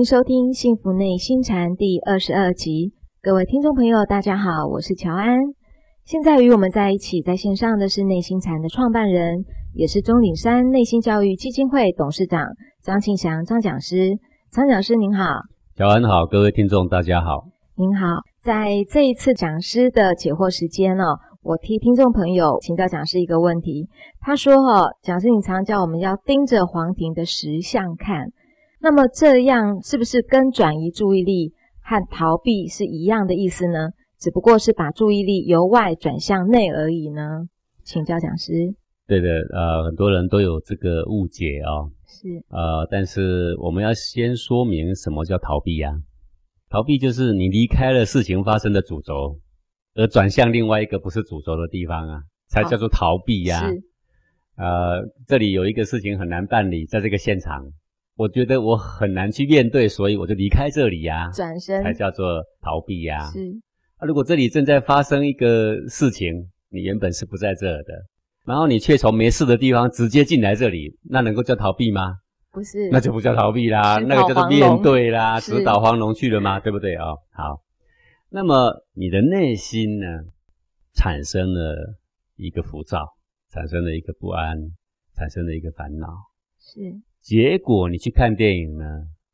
迎收听《幸福内心禅》第二十二集。各位听众朋友，大家好，我是乔安。现在与我们在一起在线上的是内心禅的创办人，也是钟岭山内心教育基金会董事长张庆祥张讲师。张讲师您好，乔安好，各位听众大家好，您好。在这一次讲师的解惑时间哦，我替听众朋友请教讲师一个问题。他说：“哈，讲师你常叫我们要盯着黄庭的石像看。”那么这样是不是跟转移注意力和逃避是一样的意思呢？只不过是把注意力由外转向内而已呢？请教讲师。对的，呃，很多人都有这个误解啊。是。呃，但是我们要先说明什么叫逃避呀？逃避就是你离开了事情发生的主轴，而转向另外一个不是主轴的地方啊，才叫做逃避呀。是。呃，这里有一个事情很难办理，在这个现场。我觉得我很难去面对，所以我就离开这里呀，转身才叫做逃避呀。是啊，如果这里正在发生一个事情，你原本是不在这的，然后你却从没事的地方直接进来这里，那能够叫逃避吗？不是，那就不叫逃避啦，那个叫做面对啦，直捣黄龙去了吗？对不对啊？好，那么你的内心呢，产生了一个浮躁，产生了一个不安，产生了一个烦恼，是。结果你去看电影呢？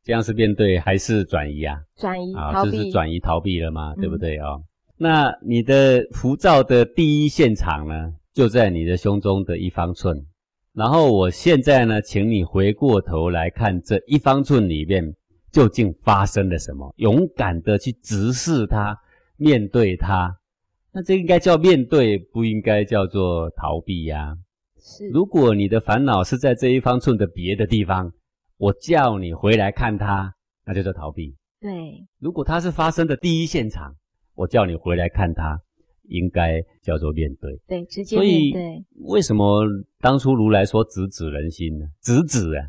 这样是面对还是转移啊？转移，啊，这是转移逃避了吗？对不对啊？那你的浮躁的第一现场呢，就在你的胸中的一方寸。然后我现在呢，请你回过头来看这一方寸里面究竟发生了什么，勇敢的去直视它，面对它。那这应该叫面对，不应该叫做逃避呀。如果你的烦恼是在这一方寸的别的地方，我叫你回来看它，那就叫逃避。对，如果它是发生的第一现场，我叫你回来看它，应该叫做面对。对，直接面对。为什么当初如来说直指人心呢？直指啊，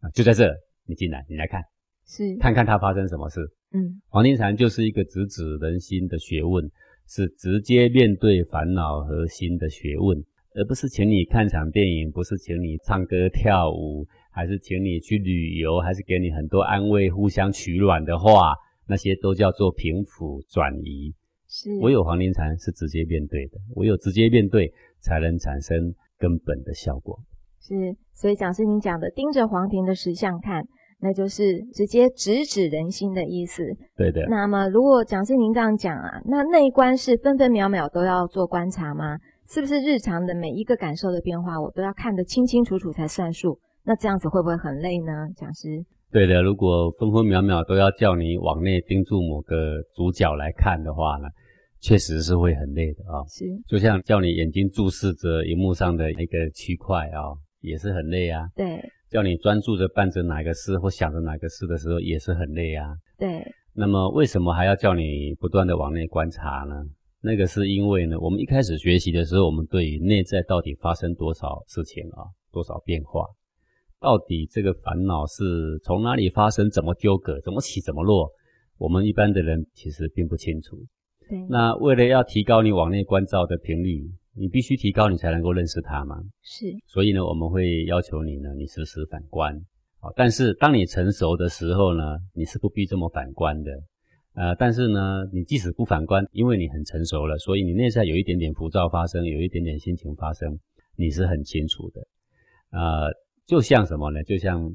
啊，就在这，你进来，你来看，是看看它发生什么事。嗯，黄庭禅就是一个直指人心的学问，是直接面对烦恼和心的学问。而不是请你看场电影，不是请你唱歌跳舞，还是请你去旅游，还是给你很多安慰、互相取暖的话，那些都叫做平抚转移。是，唯有黄庭禅是直接面对的，唯有直接面对，才能产生根本的效果。是，所以讲师您讲的盯着黄庭的石像看，那就是直接直指人心的意思。对的。那么如果讲师您这样讲啊，那内观是分分秒秒都要做观察吗？是不是日常的每一个感受的变化，我都要看得清清楚楚才算数？那这样子会不会很累呢？讲师，对的，如果分分秒秒都要叫你往内盯住某个主角来看的话呢，确实是会很累的啊。是，就像叫你眼睛注视着荧幕上的一个区块啊，也是很累啊。对，叫你专注着办着哪个事或想着哪个事的时候，也是很累啊。对，那么为什么还要叫你不断的往内观察呢？那个是因为呢，我们一开始学习的时候，我们对于内在到底发生多少事情啊，多少变化，到底这个烦恼是从哪里发生，怎么纠葛，怎么起，怎么落，我们一般的人其实并不清楚。对。那为了要提高你往内关照的频率，你必须提高，你才能够认识它嘛。是。所以呢，我们会要求你呢，你时时反观。好，但是当你成熟的时候呢，你是不必这么反观的。呃，但是呢，你即使不反观，因为你很成熟了，所以你内在有一点点浮躁发生，有一点点心情发生，你是很清楚的。呃，就像什么呢？就像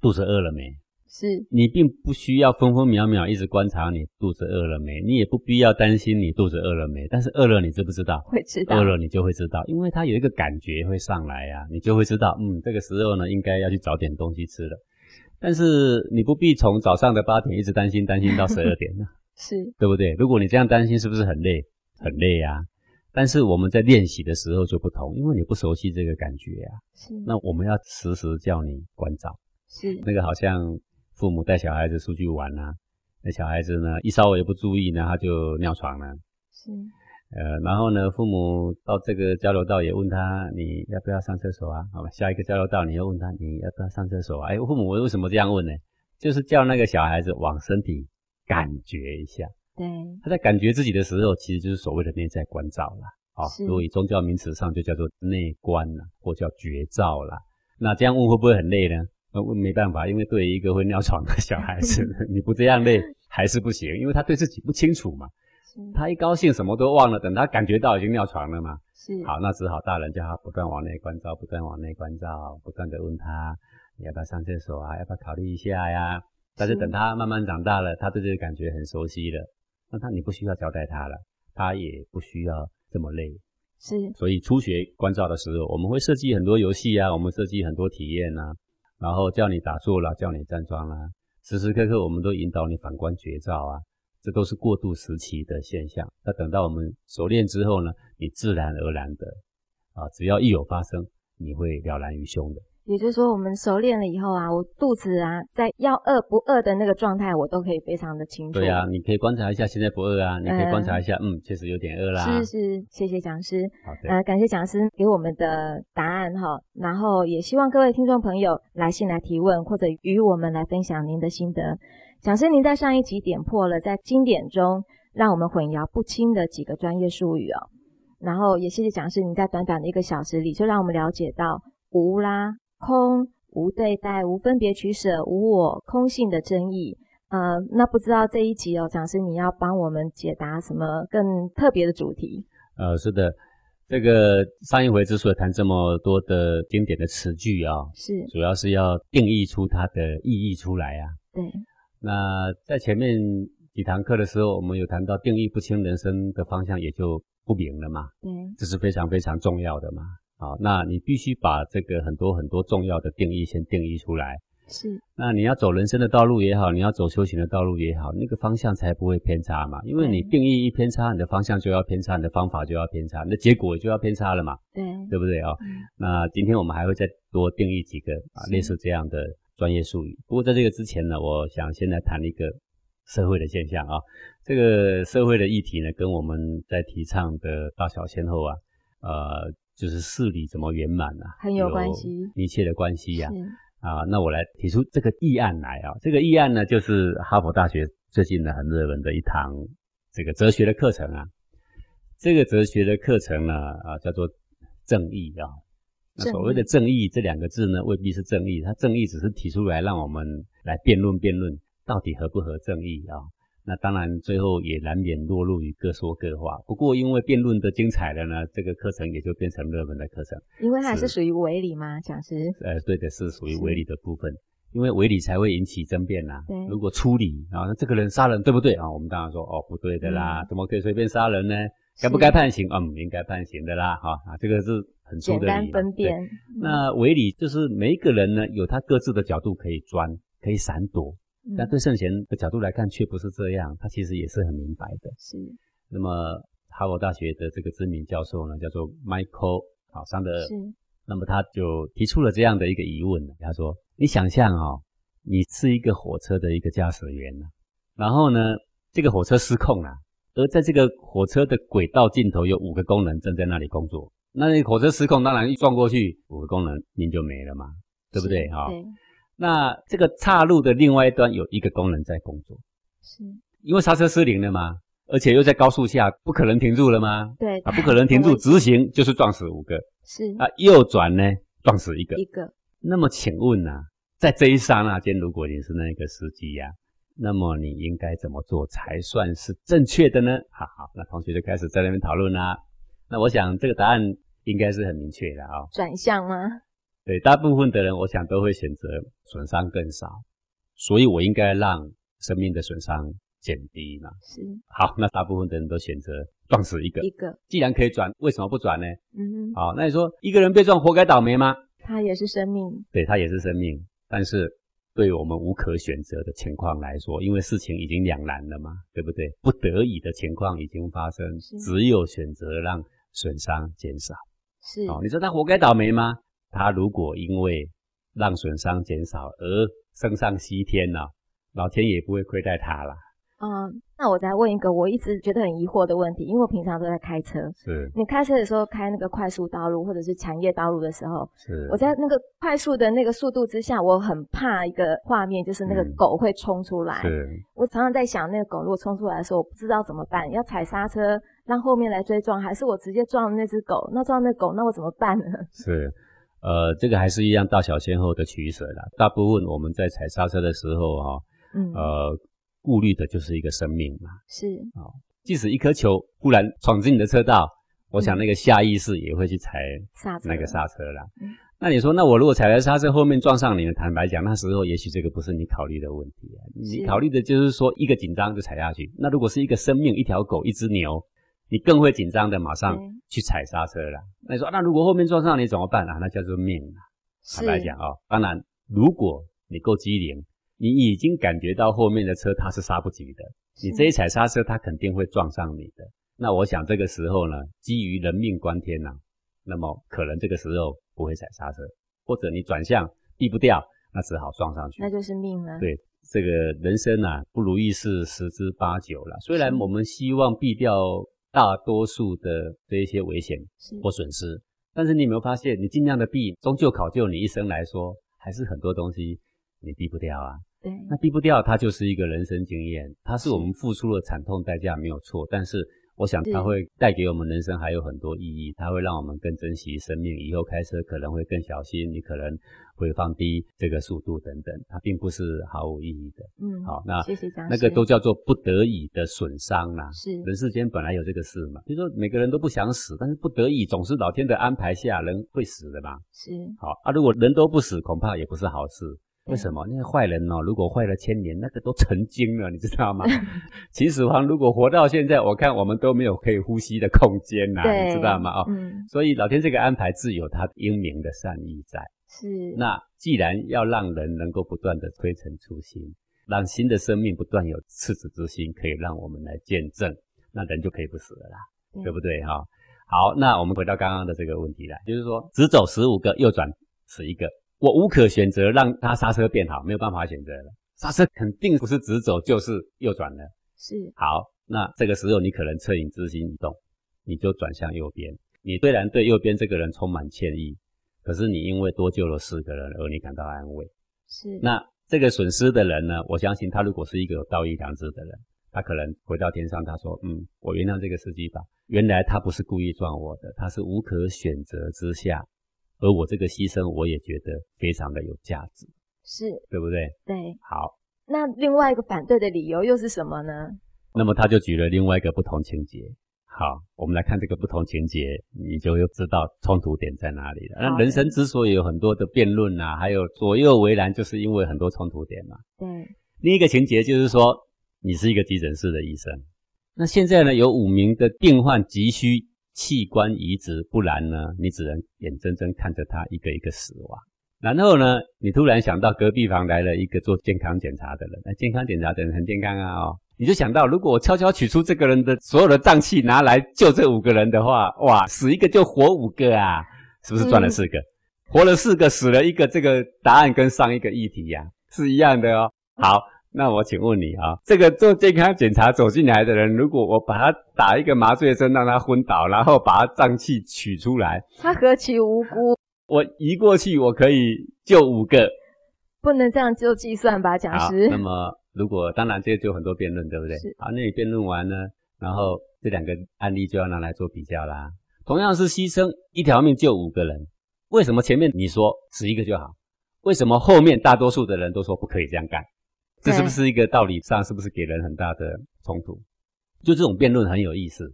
肚子饿了没？是你并不需要分分秒秒一直观察你肚子饿了没，你也不必要担心你肚子饿了没。但是饿了，你知不知道？会知道。饿了，你就会知道，因为它有一个感觉会上来呀，你就会知道，嗯，这个时候呢，应该要去找点东西吃了。但是你不必从早上的八点一直担心担心到十二点呢，是对不对？如果你这样担心，是不是很累？很累啊！但是我们在练习的时候就不同，因为你不熟悉这个感觉啊。是。那我们要时时叫你关照。是。那个好像父母带小孩子出去玩啊，那小孩子呢一稍微不注意呢，他就尿床了。是。呃，然后呢，父母到这个交流道也问他，你要不要上厕所啊？好吧，下一个交流道你又问他，你要不要上厕所？哎，父母为什么这样问呢？就是叫那个小孩子往身体感觉一下。对，他在感觉自己的时候，其实就是所谓的内在关照了。好，所以宗教名词上就叫做内观了，或叫觉照了。那这样问会不会很累呢？呃，我没办法，因为对于一个会尿床的小孩子，你不这样累还是不行，因为他对自己不清楚嘛。他一高兴什么都忘了，等他感觉到已经尿床了嘛。是。好，那只好大人叫他不断往内关照，不断往内关照，不断的问他，你要不要上厕所啊？要不要考虑一下呀？但是等他慢慢长大了，他对这个感觉很熟悉了，那他你不需要交代他了，他也不需要这么累。是。所以初学关照的时候，我们会设计很多游戏啊，我们设计很多体验啊。然后叫你打坐啦，叫你站桩啦，时时刻刻我们都引导你反观觉照啊，这都是过渡时期的现象。那等到我们熟练之后呢，你自然而然的啊，只要一有发生，你会了然于胸的。也就是说，我们熟练了以后啊，我肚子啊，在要饿不饿的那个状态，我都可以非常的清楚。对啊，你可以观察一下，现在不饿啊，你可以观察一下，嗯，确实有点饿啦。是是，谢谢讲师。好的。呃，感谢讲师给我们的答案哈，然后也希望各位听众朋友来信来提问，或者与我们来分享您的心得。讲师，您在上一集点破了在经典中让我们混淆不清的几个专业术语哦，然后也谢谢讲师，您在短短的一个小时里就让我们了解到无啦。空无对待，无分别取舍，无我空性的争议。呃，那不知道这一集哦，讲师你要帮我们解答什么更特别的主题？呃，是的，这个上一回之所以谈这么多的经典的词句啊，是主要是要定义出它的意义出来啊。对。那在前面几堂课的时候，我们有谈到定义不清，人生的方向也就不明了嘛。对。这是非常非常重要的嘛。好，那你必须把这个很多很多重要的定义先定义出来。是，那你要走人生的道路也好，你要走修行的道路也好，那个方向才不会偏差嘛。因为你定义一偏差，你的方向就要偏差，你的方法就要偏差，那结果就要偏差了嘛。对，对不对啊？那今天我们还会再多定义几个啊，类似这样的专业术语。不过在这个之前呢，我想先来谈一个社会的现象啊。这个社会的议题呢，跟我们在提倡的大小先后啊，呃。就是事理怎么圆满啊，很有关系，密切的关系呀。啊，那我来提出这个议案来啊。这个议案呢，就是哈佛大学最近呢很热门的一堂这个哲学的课程啊。这个哲学的课程呢，啊叫做正义啊。那所谓的正义这两个字呢，未必是正义，它正义只是提出来让我们来辩论辩论，到底合不合正义啊？那当然，最后也难免落入于各说各话。不过，因为辩论的精彩了呢，这个课程也就变成热门的课程。因为它是属于伪理吗，讲师？呃，对的，是属于伪理的部分。因为伪理才会引起争辩呐。对。如果出理啊，那这个人杀人对不对啊？我们当然说哦，不对的啦，怎么可以随便杀人呢？该不该判刑？嗯，应该判刑的啦。哈啊，这个是很粗的理。简单分辨。那伪理就是每一个人呢，有他各自的角度可以钻，可以闪躲。但对圣贤的角度来看，却不是这样。他其实也是很明白的。是。那么，哈佛大学的这个知名教授呢，叫做 Michael 好桑德。是。那么他就提出了这样的一个疑问：他说，你想象哦，你是一个火车的一个驾驶员呢，然后呢，这个火车失控了，而在这个火车的轨道尽头有五个工人正在那里工作。那火车失控，当然一撞过去，五个工人您就没了嘛，对不对？哈。对。那这个岔路的另外一端有一个工人在工作，是因为刹车失灵了嘛？而且又在高速下，不可能停住了吗？对，啊，不可能停住，直行就是撞死五个，是啊，右转呢撞死一个，一个。那么请问呢，在这一刹那间，如果你是那个司机呀，那么你应该怎么做才算是正确的呢？好好，那同学就开始在那边讨论啦。那我想这个答案应该是很明确的啊，转向吗？对，大部分的人，我想都会选择损伤更少，所以我应该让生命的损伤减低嘛。是。好，那大部分的人都选择撞死一个。一个。既然可以转，为什么不转呢？嗯哼。好，那你说一个人被撞，活该倒霉吗？他也是生命。对他也是生命，但是对我们无可选择的情况来说，因为事情已经两难了嘛，对不对？不得已的情况已经发生，只有选择让损伤减少。是。哦，你说他活该倒霉吗？他如果因为让损伤减少而升上西天了，老天也不会亏待他了。嗯，那我再问一个我一直觉得很疑惑的问题，因为我平常都在开车。是。你开车的时候开那个快速道路或者是产业道路的时候，是。我在那个快速的那个速度之下，我很怕一个画面，就是那个狗会冲出来。是。我常常在想，那个狗如果冲出来的时候，我不知道怎么办，要踩刹车让后面来追撞，还是我直接撞那只狗？那撞那狗，那我怎么办呢？是。呃，这个还是一样大小先后的取舍啦。大部分我们在踩刹车的时候哈、嗯，呃，顾虑的就是一个生命嘛。是哦，即使一颗球忽然闯进你的车道，我想嗯那个下意识也会去踩那个刹车啦。嗯那你说，那我如果踩了刹车，后面撞上你呢？坦白讲，那时候也许这个不是你考虑的问题啊。你考虑的就是说，一个紧张就踩下去。那如果是一个生命，一条狗，一只牛，你更会紧张的马上去踩刹车了。那你说，那如果后面撞上你怎么办啊？那叫做命啊。坦白讲哦，当然，如果你够机灵，你已经感觉到后面的车它是刹不及的，你是这一踩刹车，它肯定会撞上你的。那我想这个时候呢，基于人命关天呐、那么可能这个时候不会踩刹车，或者你转向避不掉，那只好撞上去那。就是命了。对这个人生啊，不如意事十之八九了。虽然我们希望避掉大多数的这一些危险或损失，但是你有没有发现，你尽量的避，终究考究你一生来说，还是很多东西你避不掉啊。对，那避不掉，它就是一个人生经验，它是是我们付出了惨痛代价没有错，但是我想它会带给我们人生还有很多意义，它会让我们更珍惜生命，以后开车可能会更小心，你可能会放低这个速度等等，它并不是毫无意义的。嗯，好那谢谢张那个都叫做不得已的损伤啦。是人世间本来有这个事嘛，比如说每个人都不想死，但是不得已总是老天的安排下，人会死的嘛。是好啊，如果人都不死，恐怕也不是好事。对为什么？那个坏人哦，如果坏了千年，那个都成精了，你知道吗？秦始皇如果活到现在，我看我们都没有可以呼吸的空间呐、对，你知道吗？哦，嗯，所以老天这个安排自有他英明的善意在。是那既然要让人能够不断的推陈出新，让新的生命不断有赤子之心，可以让我们来见证，那人就可以不死了啦，对对不对哈？好，那我们回到刚刚的这个问题来，就是说直走十五个，右转十一个，我无可选择让他刹车变好，没有办法选择了，刹车肯定不是直走就是右转了。是好，那这个时候你可能恻隐之心一动，你就转向右边。你虽然对右边这个人充满歉意，可是你因为多救了四个人而你感到安慰。是，那这个损失的人呢？我相信他如果是一个有道义良知的人，他可能回到天上，他说：“嗯，我原谅这个司机吧。原来他不是故意撞我的，他是无可选择之下，而我这个牺牲我也觉得非常的有价值，是对不对？对。好，那另外一个反对的理由又是什么呢？那么他就举了另外一个不同情节。好，我们来看这个不同情节，你就又知道冲突点在哪里了。那人生之所以有很多的辩论啊，还有左右为难，就是因为很多冲突点嘛。对，另一个情节就是说，你是一个急诊室的医生，那现在呢有五名的病患急需器官移植，不然呢你只能眼睁睁看着他一个一个死亡。然后呢，你突然想到隔壁房来了一个做健康检查的人，那健康检查的人很健康啊哦，你就想到如果我悄悄取出这个人的所有的脏器拿来救这五个人的话，哇，死一个就活五个啊，是不是赚了四个？活了四个，死了一个，这个答案跟上一个议题呀、是一样的哦。好，那我请问你啊，这个做健康检查走进来的人，如果我把他打一个麻醉针让他昏倒，然后把他脏器取出来，他何其无辜，我移过去，我可以救五个。不能这样就计算吧，讲好，师那。么如果当然这就很多辩论，对不对是？好，那你辩论完呢，然后这两个案例就要拿来做比较啦。同样是牺牲一条命救五个人，为什么前面你说死一个就好？为什么后面大多数的人都说不可以这样干？这是不是一个道理上是不是给人很大的冲突？就这种辩论很有意思。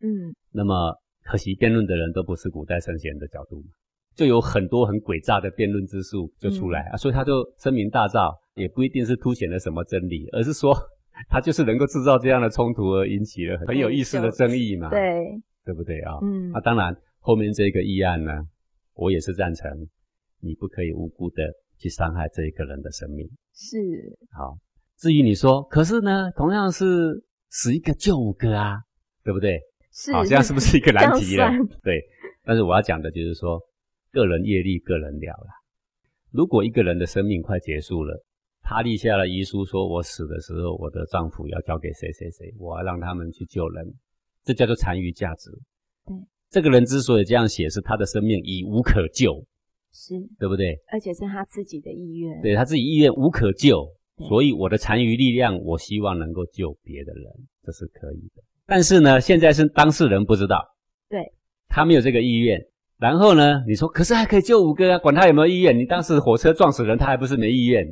嗯，那么可惜辩论的人都不是古代圣贤的角度嘛，就有很多很诡诈的辩论之术就出来、啊，所以他就声名大噪，也不一定是凸显了什么真理，而是说 他就是能够制造这样的冲突而引起了很有意思的争议嘛，对，对不对啊、嗯。啊，，当然后面这个议案呢，我也是赞成，你不可以无辜的去伤害这一个人的生命。是，好，至于你说，可是呢，同样是死一个救五个啊，对不对？是，好，这样是不是一个难题了？对，但是我要讲的就是说，个人业力，个人了啦。如果一个人的生命快结束了，他立下了遗书，说我死的时候，我的丈夫要交给谁谁谁，我要让他们去救人，这叫做残余价值。对，这个人之所以这样写，是他的生命已无可救，是，对不对？而且是他自己的意愿。对他自己意愿无可救，所以我的残余力量，我希望能够救别的人，这是可以的。但是呢，现在是当事人不知道，对，他没有这个意愿，然后呢，你说可是还可以救五个啊，管他有没有意愿。你当时火车撞死人，他还不是没意愿，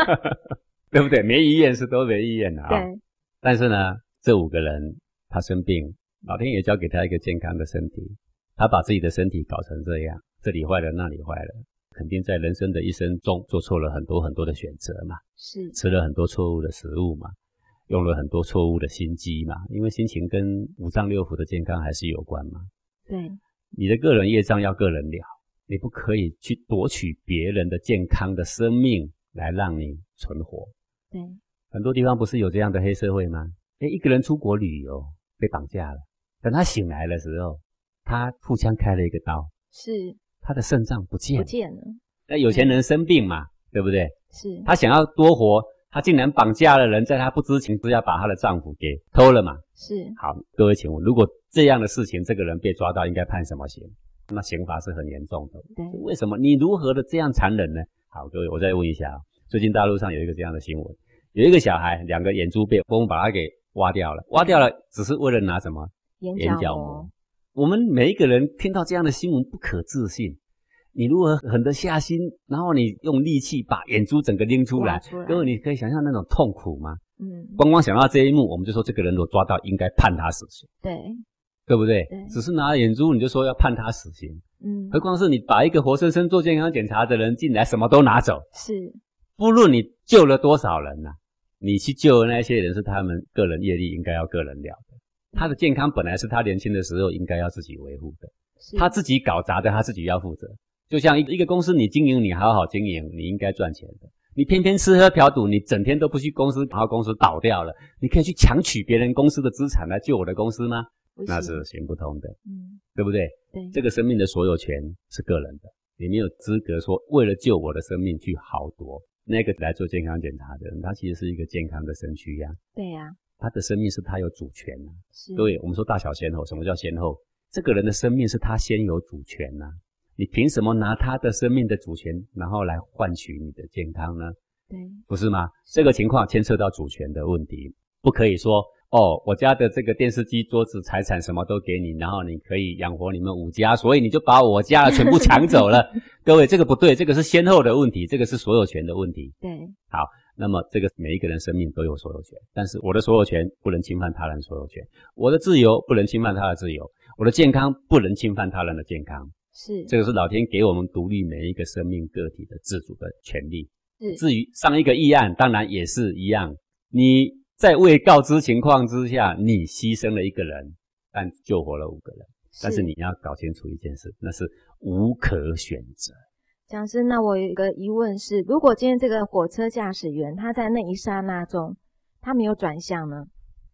对不对？没意愿是都没意愿的啊。对。但是呢，这五个人他生病，老天爷交给他一个健康的身体，他把自己的身体搞成这样，这里坏了那里坏了，肯定在人生的一生中做错了很多很多的选择嘛，是吃了很多错误的食物嘛，用了很多错误的心机嘛，因为心情跟五脏六腑的健康还是有关嘛。对。你的个人业障要个人了，你不可以去夺取别人的健康的生命来让你存活。对，很多地方不是有这样的黑社会吗？哎，一个人出国旅游被绑架了，等他醒来的时候，他腹腔开了一个刀，是他的肾脏不见不见了。那有钱人生病嘛，对不对？是他想要多活，他竟然绑架了人，在他不知情之下把他的丈夫给偷了嘛？是好，各位请问，如果这样的事情，这个人被抓到，应该判什么刑？那刑罚是很严重的。对，为什么你如何的这样残忍呢？好，各位，我再问一下啊，最近大陆上有一个这样的新闻，有一个小孩两个眼珠被风把他给挖掉了，挖掉了只是为了拿什么？眼角膜。我们每一个人听到这样的新闻不可置信，你如何狠得下心，然后你用力气把眼珠整个拎出来？各位，你可以想象那种痛苦吗？嗯，光光想到这一幕，我们就说这个人如果抓到，应该判他死刑。对，对不对？对，只是拿眼珠，你就说要判他死刑。嗯，何况是你把一个活生生做健康检查的人进来，什么都拿走。是，不论你救了多少人呐，你去救的那些人是他们个人业力应该要个人了的。他的健康本来是他年轻的时候应该要自己维护的，他自己搞砸的，他自己要负责。就像一一个公司，你经营，你好好经营，你应该赚钱的。你偏偏吃喝嫖赌，你整天都不去公司，然后公司倒掉了，你可以去强取别人公司的资产来救我的公司吗？那是行不通的，嗯，对不对？对，这个生命的所有权是个人的，你没有资格说为了救我的生命去豪夺。那个来做健康检查的人，他其实是一个健康的身躯呀。对呀，他的生命是他有主权呐。是，各位，我们说大小先后，什么叫先后？这个人的生命是他先有主权呐。你凭什么拿他的生命的主权，然后来换取你的健康呢？对，不是吗？这个情况牵涉到主权的问题，不可以说哦，我家的这个电视机、桌子、财产什么都给你，然后你可以养活你们五家，所以你就把我家的全部抢走了。各位，这个不对，这个是先后的问题，这个是所有权的问题。对，好，那么这个每一个人生命都有所有权，但是我的所有权不能侵犯他人所有权，我的自由不能侵犯他的自由，我的健康不能侵犯他人的健康。是，这个是老天给我们独立每一个生命个体的自主的权利。至于上一个议案，当然也是一样。你在未告知情况之下，你牺牲了一个人，但救活了五个人。但是你要搞清楚一件事，那是无可选择。讲师，那我有一个疑问是：如果今天这个火车驾驶员他在那一刹那中，他没有转向呢？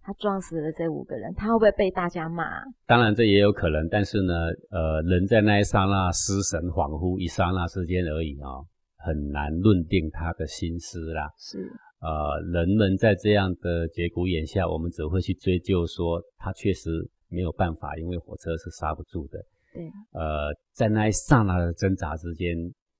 他撞死了这五个人，他会不会被大家骂？当然这也有可能，但是呢，呃，人在那一刹那失神恍惚，一刹那之间而已啊。很难论定他的心思啦。是，呃，人们在这样的节骨眼下，我们只会去追究说他确实没有办法，因为火车是刹不住的。对，呃，在那一刹那的挣扎之间，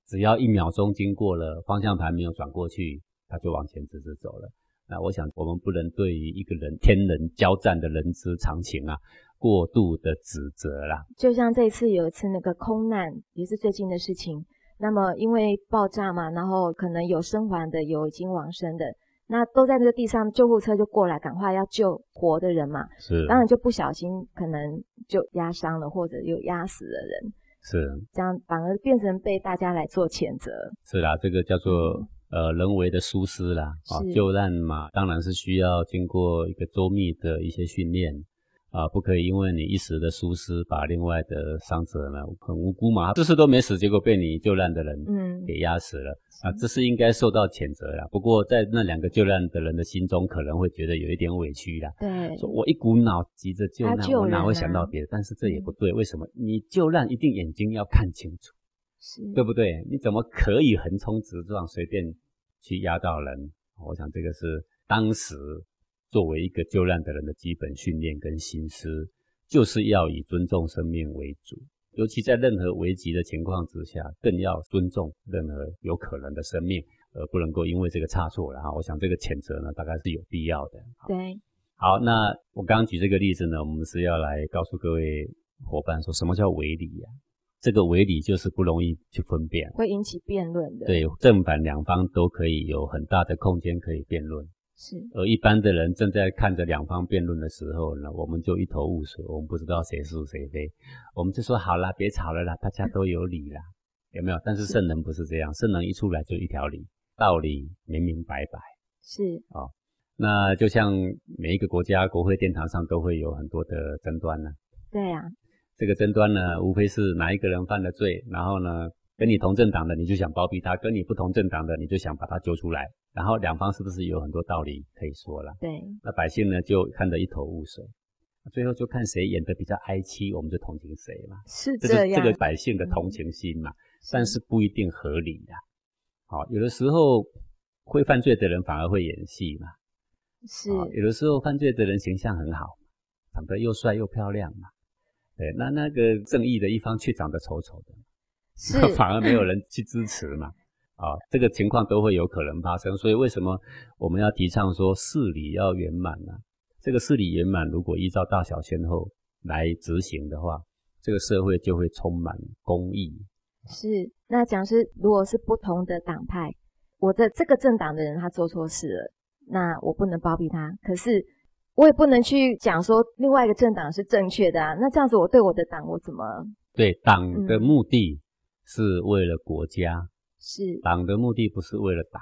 只要一秒钟经过了，方向盘没有转过去，他就往前直直走了。那我想，我们不能对于一个人天人交战的人之常情啊，过度的指责啦。就像这次有一次那个空难，也是最近的事情。那么因为爆炸嘛，然后可能有生还的，有已经往生的，那都在那个地上，救护车就过来，赶快要救活的人嘛。是，当然就不小心可能就压伤了，或者又压死了人。是，这样反而变成被大家来做谴责。是啦，这个叫做呃人为的疏失啦。啊，救难嘛，当然是需要经过一个周密的一些训练。啊，不可以因为你一时的疏失，把另外的伤者呢很无辜嘛，这事都没死，结果被你救难的人嗯给压死了啊，这是应该受到谴责啦。不过在那两个救难的人的心中，可能会觉得有一点委屈啦。对，说我一股脑急着救难，我哪会想到别的？但是这也不对，为什么？你救难一定眼睛要看清楚，是对不对？你怎么可以横冲直撞，随便去压到人？我想这个是当时。作为一个救难的人的基本训练跟心思，就是要以尊重生命为主，尤其在任何危急的情况之下，更要尊重任何有可能的生命，而不能够因为这个差错，然后我想这个谴责呢，大概是有必要的。对，好，那我刚刚举这个例子呢，我们是要来告诉各位伙伴说什么叫违理呀？这个为理就是不容易去分辨，会引起辩论的。对，正反两方都可以有很大的空间可以辩论。是，而一般的人正在看着两方辩论的时候呢，我们就一头雾水，我们不知道谁是谁非，我们就说好啦，别吵了啦，大家都有理啦，有没有？但是圣人不是这样，圣人一出来就一条理，道理明明白白。是哦，那就像每一个国家国会殿堂上都会有很多的争端呢。对啊，这个争端呢，无非是哪一个人犯了罪，然后呢，跟你同政党的你就想包庇他，跟你不同政党的你就想把他揪出来。然后两方是不是有很多道理可以说了？对，那百姓呢就看得一头雾水，最后就看谁演得比较哀戚，我们就同情谁嘛。是这样，这个百姓的同情心嘛，但是不一定合理呀。好，有的时候会犯罪的人反而会演戏嘛。是，有的时候犯罪的人形象很好，长得又帅又漂亮嘛。对，那那个正义的一方却长得丑丑的，是，反而没有人去支持嘛。啊，这个情况都会有可能发生，所以为什么我们要提倡说事理要圆满呢？这个事理圆满，如果依照大小先后来执行的话，这个社会就会充满公义。是，那讲师如果是不同的党派，我的这个政党的人他做错事了，那我不能包庇他，可是我也不能去讲说另外一个政党是正确的啊。那这样子我对我的党我怎么？对党的目的是为了国家。是党的目的不是为了党，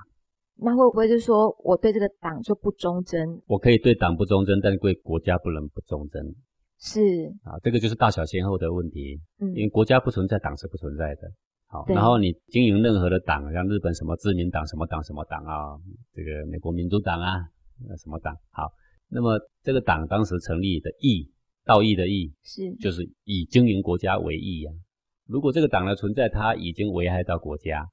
那会不会就是说我对这个党就不忠贞？我可以对党不忠贞，但是对国家不能不忠贞。是啊，这个就是大小先后的问题。嗯，因为国家不存在，党是不存在的。好，然后你经营任何的党，像日本什么自民党、什么党、什么党啊，这个美国民主党啊，什么党？好，那么这个党当时成立的义，道义的义，是就是以经营国家为义呀。如果这个党的存在，它已经危害到国家。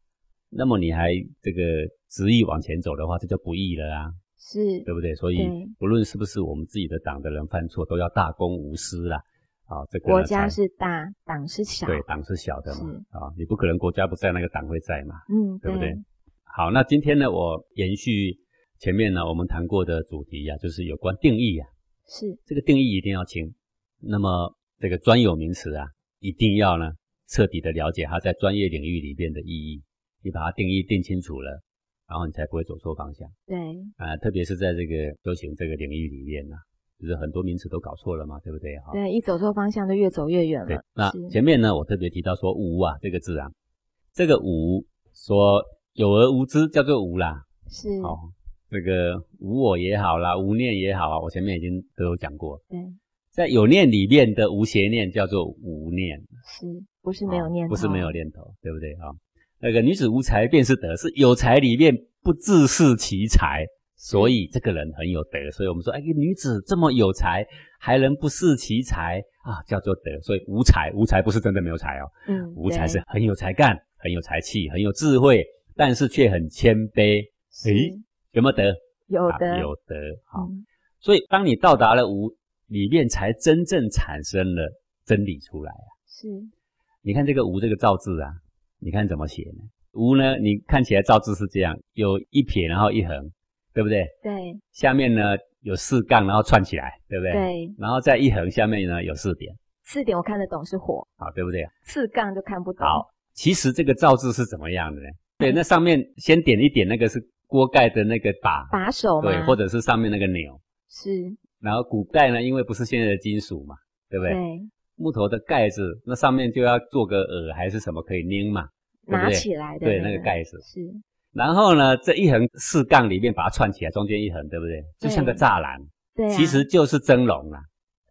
那么你还这个执意往前走的话，这就不义了啊，是对不对？所以不论是不是我们自己的党的人犯错，都要大公无私啦。啊，这个国家是大，党是小，对，党是小的嘛。啊，你不可能国家不在，那个党会在嘛？嗯，对不对？好，那今天呢，我延续前面呢我们谈过的主题呀，就是有关定义啊。是这个定义一定要清。那么这个专有名词啊，一定要呢彻底的了解它在专业领域里边的意义。你把它定义定清楚了，然后你才不会走错方向。对，啊，特别是在这个修行这个领域里面呢，就是很多名词都搞错了嘛，对不对？哈，对，一走错方向就越走越远了。对，那前面呢，我特别提到说“无”啊这个字啊，这个“无”说有而无知叫做“无”啦。是。哦，这个无我也好啦，无念也好啊，我前面已经都有讲过。对，在有念里面的无邪念叫做无念，是不是没有念头？不是没有念头，对不对啊？那个女子无才便是德，是有才里面不自恃其才，所以这个人很有德。所以我们说，哎，女子这么有才，还能不恃其才啊，叫做德。所以无才，无才不是真的没有才哦，嗯，无才是很有才干，很有才气，很有智慧，但是却很谦卑。诶，有没有德？有德，有德。好，所以当你到达了无里面，才真正产生了真理出来啊。是，你看这个无这个造字啊。你看怎么写呢？无呢？你看起来造字是这样，有一撇，然后一横，对不对？对。下面呢有四杠，然后串起来，对不对？对。然后再一横，下面呢有四点。四点我看得懂是火，好，对不对？四杠就看不懂。好，其实这个造字是怎么样的呢？对，那上面先点一点，那个是锅盖的那个把把手对，或者是上面那个钮。是。然后古代呢，因为不是现在的金属嘛，对不对？对。木头的盖子，那上面就要做个耳还是什么可以拧嘛？拿起来的对那个盖子是，然后呢，这一横四杠里面把它串起来，中间一横，对不对？就像个栅栏，对，其实就是蒸笼啦。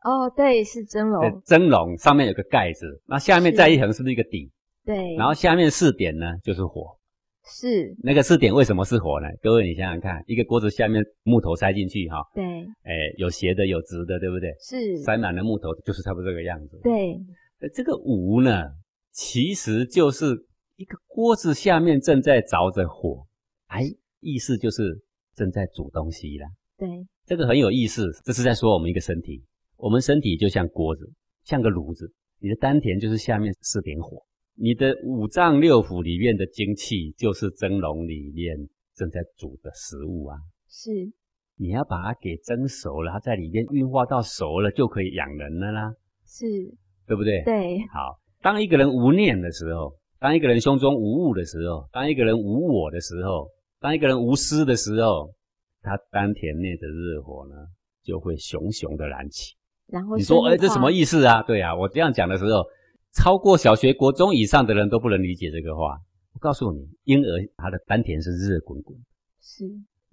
哦，对，是蒸笼。蒸笼上面有个盖子，那下面再一横是不是一个底？对。然后下面四点呢，就是火。是。那个四点为什么是火呢？各位你想想看，一个锅子下面木头塞进去哈，对，哎，有斜的有直的，对不对？是。塞满了木头，就是差不多这个样子。对。这个无呢，其实就是。一个锅子下面正在着着火，哎，意思就是正在煮东西啦。对，这个很有意思，这是在说我们一个身体，我们身体就像锅子，像个炉子，你的丹田就是下面四点火，你的五脏六腑里面的精气就是蒸笼里面正在煮的食物啊。是，你要把它给蒸熟了，它在里面运化到熟了就可以养人了啦。是，对不对？对，好。当一个人无念的时候，当一个人胸中无物的时候，当一个人无我的时候，当一个人无私的时候，他丹田内的热火呢，就会熊熊的燃起。然后你说，哎，这什么意思啊？对啊，我这样讲的时候，超过小学、国中以上的人都不能理解这个话。我告诉你，婴儿他的丹田是热滚滚，是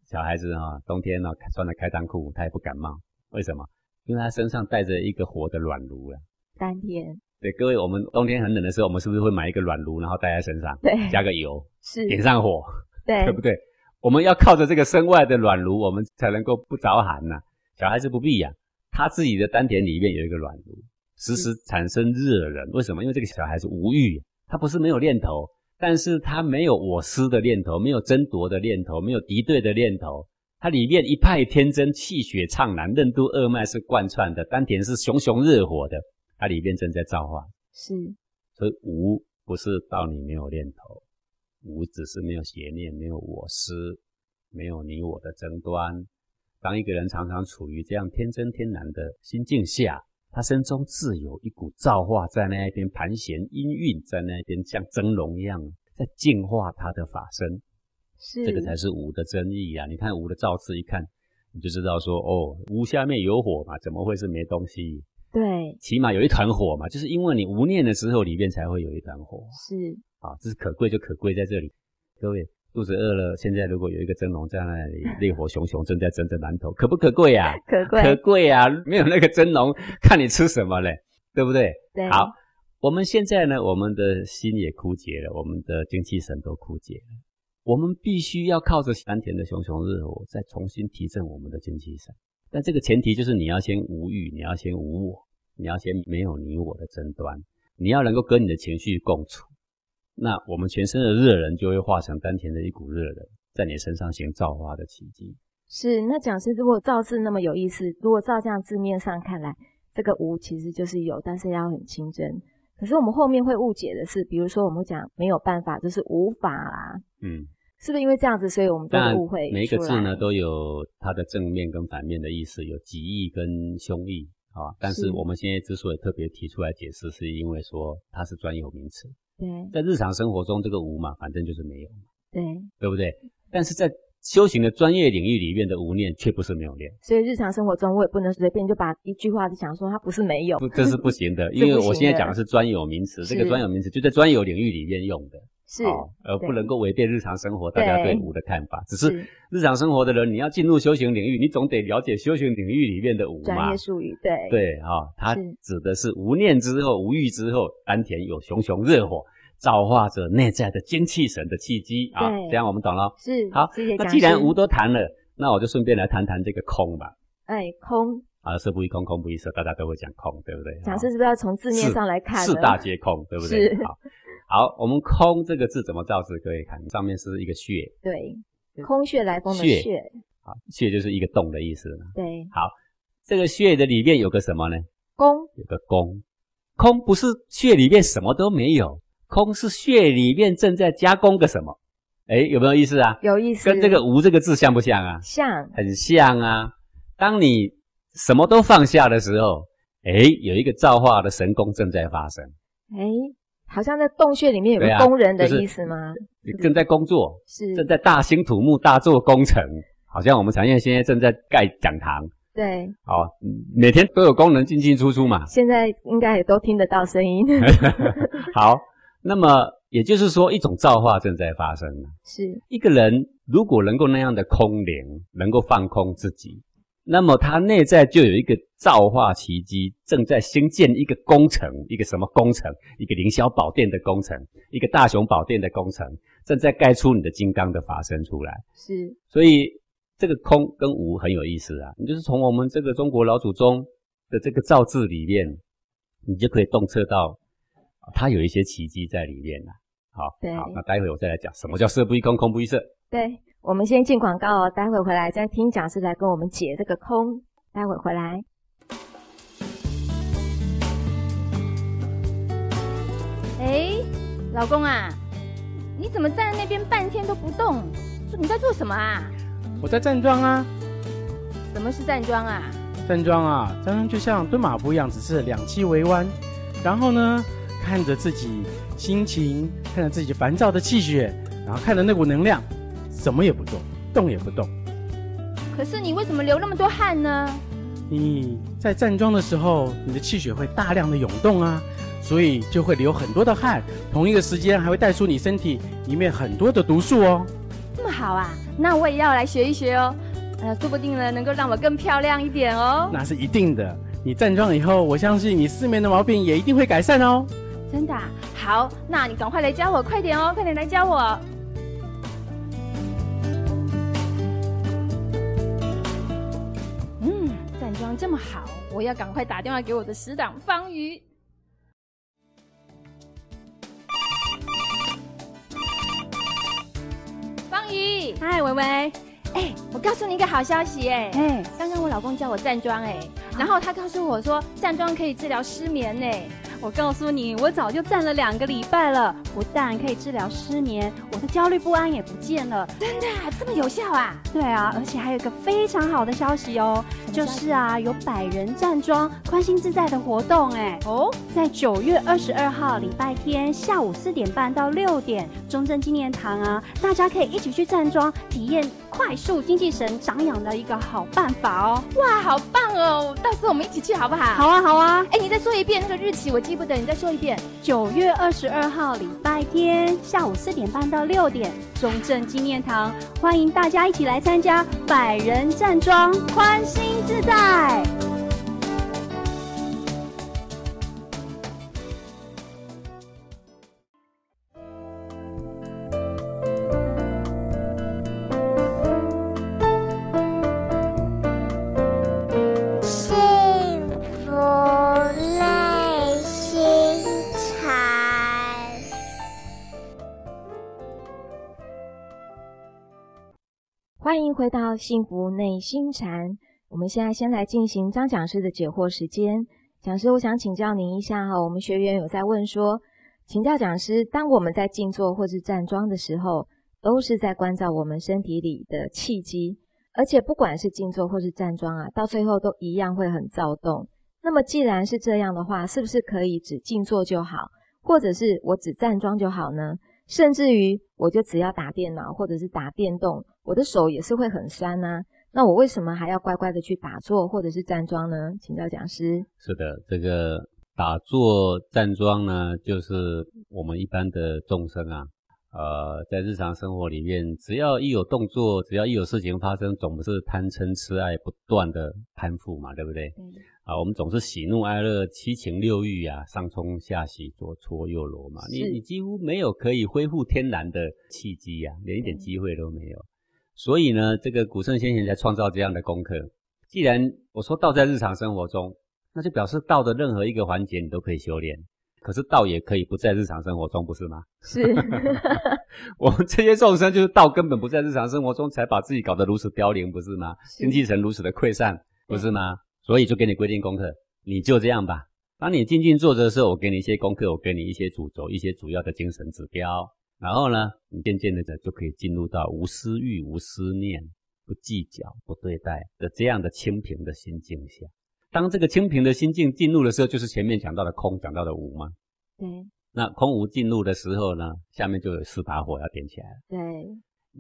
小孩子啊，冬天呢穿的开裆裤，他也不感冒。为什么？因为他身上带着一个火的暖炉啊。丹田。对，各位，我们冬天很冷的时候，我们是不是会买一个暖炉，然后带在身上？对，加个油，是点上火，对，对不对？我们要靠着这个身外的暖炉，我们才能够不着寒呐。小孩子不必呀，他自己的丹田里面有一个暖炉，时时产生热人。为什么？因为这个小孩子无欲，他不是没有念头，但是他没有我思的念头，没有争夺的念头，没有敌对的念头，他里面一派天真，气血畅然，任督二脉是贯穿的，丹田是熊熊热火的。它里面正在造化，是，所以无不是到你没有念头，无只是没有邪念，没有我思，没有你我的争端。当一个人常常处于这样天真天然的心境下，他身中自有一股造化在那边盘旋氤氲，在那边像蒸笼一样在净化他的法身。是，这个才是无的真意啊！你看无的造字一看，你就知道说，哦，无下面有火嘛，怎么会是没东西？对，起码有一团火嘛，就是因为你无念的时候，里面才会有一团火。是啊，这是可贵就可贵在这里。各位肚子饿了，现在如果有一个蒸笼在那里，烈火熊熊正在蒸着馒头，可不可贵啊？可贵，可贵啊！没有那个蒸笼，看你吃什么嘞，对不对？对。好，我们现在呢，我们的心也枯竭了，我们的精气神都枯竭了，我们必须要靠着丹田的熊熊热火，再重新提振我们的精气神。但这个前提就是你要先无欲，你要先无我，你要先没有你我的争端，你要能够跟你的情绪共处，那我们全身的热人就会化成丹田的一股热人，在你身上行造化的奇迹。是，那讲师如果造字那么有意思，如果照这样字面上看来，这个无其实就是有，但是要很清真。可是我们后面会误解的是，比如说我们讲没有办法，就是无法啦。嗯。是不是因为这样子，所以我们都误会？每一个字呢，都有它的正面跟反面的意思，有吉义跟凶义啊。但是我们现在之所以特别提出来解释，是因为说它是专有名词。对，在日常生活中，这个无嘛，反正就是没有嘛。对，对不对？但是在修行的专业领域里面的无念，却不是没有念。所以日常生活中，我也不能随便就把一句话就想说它不是没有。不，这是不行的，因为我现在讲的是专有名词，这个专有名词就在专有领域里面用的。是，而不能够违背日常生活大家对无的看法。只是日常生活的人，你要进入修行领域，你总得了解修行领域里面的无嘛。专业术语，对对啊，它指的是无念之后、无欲之后，丹田有熊熊热火，造化着内在的精气神的契机啊。这样我们懂了。是，好，谢谢那既然无都谈了，那我就顺便来谈谈这个空吧。哎，空啊，色不异空，空不异色，大家都会讲空，对不对？讲师是不是要从字面上来看？四大皆空，对不对？好。好，我们“空”这个字怎么造字？各位看，上面是一个穴。对，空穴来风的穴。好，穴就是一个洞的意思。对。好，这个穴的里面有个什么呢？宫。有个宫。空不是穴里面什么都没有，空是穴里面正在加工个什么？哎，有没有意思啊？有意思。跟这个“无”这个字像不像啊？像。很像啊。当你什么都放下的时候，哎，有一个造化的神功正在发生。哎。好像在洞穴里面有个工人的意思吗？正在工作，是正在大兴土木、大做工程。好像我们产业现在正在盖讲堂，对，好，每天都有工人进进出出嘛。现在应该也都听得到声音。好，那么也就是说，一种造化正在发生了。是一个人如果能够那样的空灵，能够放空自己。那么它内在就有一个造化奇迹，正在兴建一个工程，一个什么工程？一个凌霄宝殿的工程，一个大雄宝殿的工程，正在盖出你的金刚的法身出来。是，所以这个空跟无很有意思啊。你就是从我们这个中国老祖宗的这个造字里面，你就可以洞彻到，它有一些奇迹在里面了。好，好，那待会我再来讲什么叫色不异空，空不异色。对。我们先进广告哦，待会回来再听讲师来跟我们解这个空。待会回来。哎，老公啊，你怎么站在那边半天都不动？你在做什么啊？我在站桩啊。什么是站桩啊？站桩啊，站桩就像蹲马步一样，只是两膝围弯，然后呢，看着自己心情，看着自己烦躁的气血，然后看着那股能量，什么也不做，动也不动。可是你为什么流那么多汗呢？你在站桩的时候，你的气血会大量的涌动啊，所以就会流很多的汗，同一个时间还会带出你身体里面很多的毒素哦。这么好啊，那我也要来学一学哦。呃，说不定呢，能够让我更漂亮一点哦。那是一定的。你站桩以后，我相信你失眠的毛病也一定会改善哦。真的？好，那你赶快来教我，快点哦，快点来教我。这么好，我要赶快打电话给我的死党方瑜。方瑜，嗨，维维。哎，我告诉你一个好消息哎！哎，刚刚我老公叫我站桩哎，然后他告诉我说站桩可以治疗失眠呢。我告诉你，我早就站了两个礼拜了，不但可以治疗失眠，我的焦虑不安也不见了。真的这么有效啊？对啊，而且还有一个非常好的消息哦，就是啊，有百人站桩宽心自在的活动哎。哦，在九月二十二号礼拜天下午四点半到六点，中正纪念堂啊，大家可以一起去站桩，体验快速精气神长养的一个好办法哦。哇，好棒哦！到时候我们一起去好不好？好啊，好啊。哎，你再说一遍那个日期，我。记不得，你再说一遍。九月二十二号礼拜天下午四点半到六点，中正纪念堂，欢迎大家一起来参加百人站桩，宽心自在。回到幸福内心禅。我们现在先来进行张讲师的解惑时间。讲师，我想请教您一下哈。我们学员有在问说，请教讲师，当我们在静坐或是站桩的时候，都是在关照我们身体里的气机，而且不管是静坐或是站桩啊，到最后都一样会很躁动。那么既然是这样的话，是不是可以只静坐就好，或者是我只站桩就好呢？甚至于我就只要打电脑或者是打电动。我的手也是会很酸呐，那我为什么还要乖乖的去打坐或者是站桩呢？请教讲师。是的，这个打坐站桩呢，就是我们一般的众生啊，呃，在日常生活里面，只要一有动作，只要一有事情发生，总是贪嗔痴爱不断的攀附嘛，对不对？嗯。啊，我们总是喜怒哀乐七情六欲啊，上冲下洗，左搓右揉嘛，你你几乎没有可以恢复天然的契机呀，连一点机会都没有。所以呢，这个古圣先贤才创造这样的功课。既然我说道在日常生活中，那就表示道的任何一个环节你都可以修炼。可是道也可以不在日常生活中，不是吗？是。我们这些众生就是道根本不在日常生活中，才把自己搞得如此凋零，不是吗？精气神如此的溃散，不是吗？所以就给你规定功课，你就这样吧。当你静静坐着的时候，我给你一些功课，我给你一些主轴，一些主要的精神指标。然后呢，你渐渐的就可以进入到无私欲、无思念、不计较、不对待的这样的清平的心境下。当这个清平的心境进入的时候，就是前面讲到的空，讲到的无吗？对。那空无进入的时候呢，下面就有四把火要点起来了。对。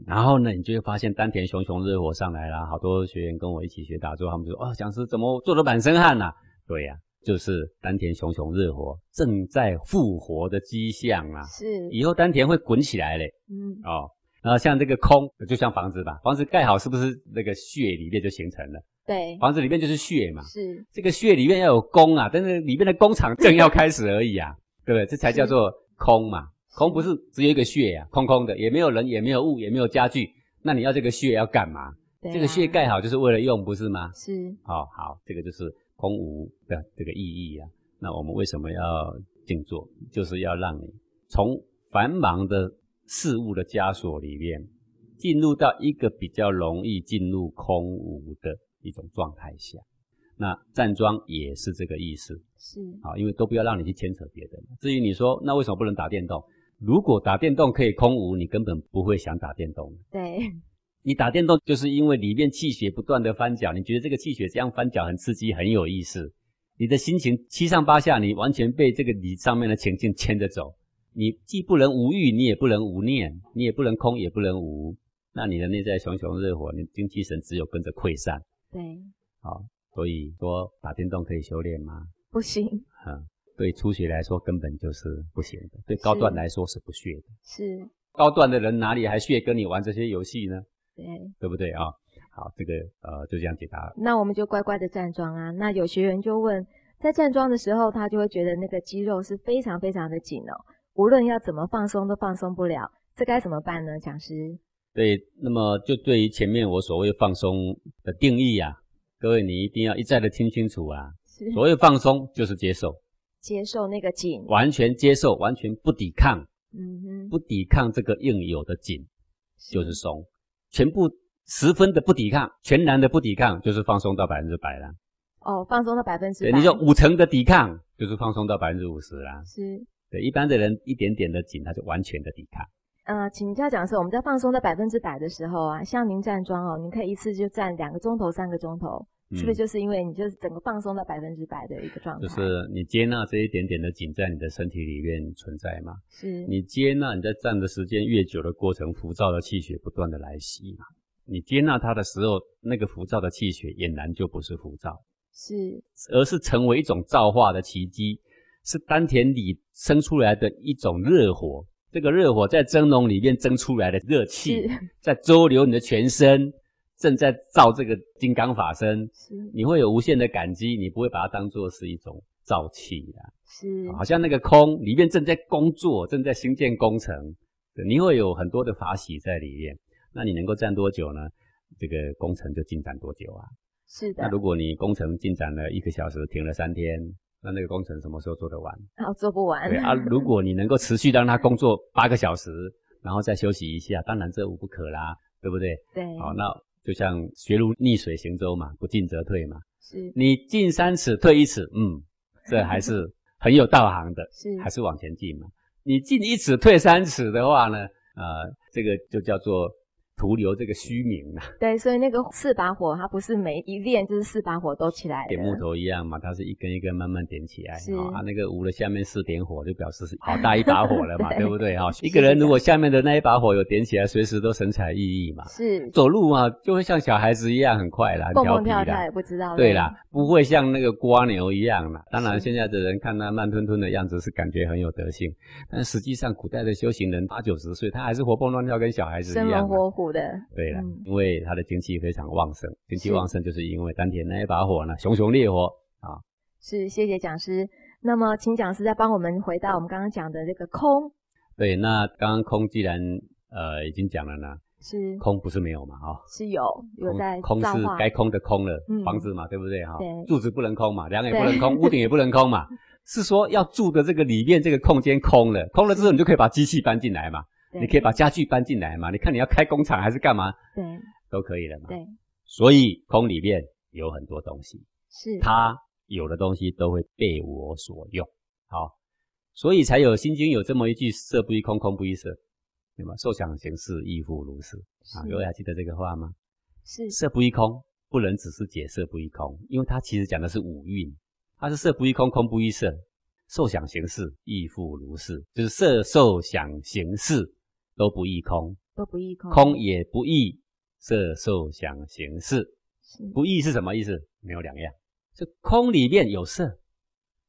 然后呢，你就会发现丹田熊熊热火上来了。好多学员跟我一起学打坐，他们就说：“哦，讲师怎么做得满身汗呐？”对呀。就是丹田熊熊热火，正在复活的迹象啊！是，以后丹田会滚起来嘞。嗯，哦，然后像这个空，就像房子吧，房子盖好是不是那个穴里面就形成了？对，房子里面就是穴嘛。是，这个穴里面要有工啊，但是里面的工厂正要开始而已啊，对不对？这才叫做空嘛。空不是只有一个穴呀，空空的，也没有人，也没有物，也没有家具。那你要这个穴要干嘛？这个穴盖好就是为了用，不是吗？是。哦，好，这个就是。空无的这个意义啊，那我们为什么要静坐？就是要让你从繁忙的事物的枷锁里面，进入到一个比较容易进入空无的一种状态下。那站桩也是这个意思，是啊，因为都不要让你去牵扯别的。至于你说那为什么不能打电动？如果打电动可以空无，你根本不会想打电动。对。你打电动就是因为里面气血不断的翻搅，你觉得这个气血这样翻搅很刺激，很有意思。你的心情七上八下，你完全被这个你上面的情境牵着走。你既不能无欲，你也不能无念，你也不能空，也不能无。那你的内在熊熊热火，你精气神只有跟着溃散。对，好，所以说打电动可以修炼吗？不行。嗯，对初学来说根本就是不行的，对高段来说是不屑的。是。高段的人哪里还屑跟你玩这些游戏呢？对，对不对啊？好，这个呃就这样解答。那我们就乖乖的站桩啊。那有学员就问，在站桩的时候，他就会觉得那个肌肉是非常非常的紧哦，无论要怎么放松都放松不了，这该怎么办呢？讲师？对，那么就对于前面我所谓放松的定义啊，各位你一定要一再的听清楚啊。所谓放松就是接受，接受那个紧，完全接受，完全不抵抗，嗯哼，不抵抗这个应有的紧，就是松，全部。十分的不抵抗，全然的不抵抗，就是放松到百分之百了。哦，放松到百分之百。你说五成的抵抗，就是放松到百分之五十啦。是。对，一般的人一点点的紧，他就完全的抵抗。呃，请教讲师，我们在放松到百分之百的时候啊，像您站桩哦，您可以一次就站两个钟头、三个钟头，是不是就是因为你就是整个放松到百分之百的一个状态？就是你接纳这一点点的紧在你的身体里面存在嘛？是。你接纳你在站的时间越久的过程，浮躁的气血不断的来袭嘛？你接纳它的时候，那个浮躁的气血俨然就不是浮躁，是，而是成为一种造化的奇迹，是丹田里生出来的一种热火。这个热火在蒸笼里面蒸出来的热气，在周流你的全身，正在造这个金刚法身。是，你会有无限的感激，你不会把它当做是一种造气啊。是，好像那个空里面正在工作，正在兴建工程，你会有很多的法喜在里面。那你能够站多久呢？这个工程就进展多久啊？是的。那如果你工程进展了一个小时，停了三天，那那个工程什么时候做得完？啊，做不完。对啊，如果你能够持续让它工作八个小时，然后再休息一下，当然这无不可啦，对不对？对。好，那就像学如逆水行舟嘛，不进则退嘛。是。你进三尺退一尺，嗯，这还是很有道行的，是，还是往前进嘛。你进一尺退三尺的话呢，呃，这个就叫做。徒留这个虚名啊。对，所以那个四把火，它不是每一炼就是四把火都起来点木头一样嘛，它是一根一根慢慢点起来。是啊，那个捂了下面四点火，就表示是好大一把火了嘛，对不对？哈，一个人如果下面的那一把火有点起来，随时都神采奕奕嘛。是，走路嘛就会像小孩子一样很快啦，蹦蹦跳跳也不知道。对啦，不会像那个瓜牛一样啦。当然，现在的人看他慢吞吞的样子是感觉很有德性，但实际上古代的修行人八九十岁，他还是活蹦乱跳，跟小孩子一样。生龙活虎的。对了。因为他的精气非常旺盛，精气旺盛就是因为丹田那一把火呢，熊熊烈火啊。是，谢谢讲师。那么，请讲师再帮我们回到我们刚刚讲的这个空。对，那刚刚空既然呃已经讲了呢，是空不是没有嘛？哈，是有有在空是该空的空了，房子嘛，对不对？哈，柱子不能空嘛，梁也不能空，屋顶也不能空嘛，是说要住的这个里面这个空间空了，空了之后你就可以把机器搬进来嘛。你可以把家具搬进来嘛？你看你要开工厂还是干嘛？对，都可以了嘛。对，所以空里面有很多东西，是它有的东西都会被我所用。好，所以才有《心经》有这么一句：色不异空，空不异色，对吗？受想行识亦复如是。啊，各位还记得这个话吗？是色不异空，不能只是解色不异空，因为它其实讲的是五蕴，它是色不异空，空不异色，受想行识亦复如是，就是色受想行识。都不异空，都不异空，空也不异色受想行识，不异是什么意思？没有两样，是空里面有色，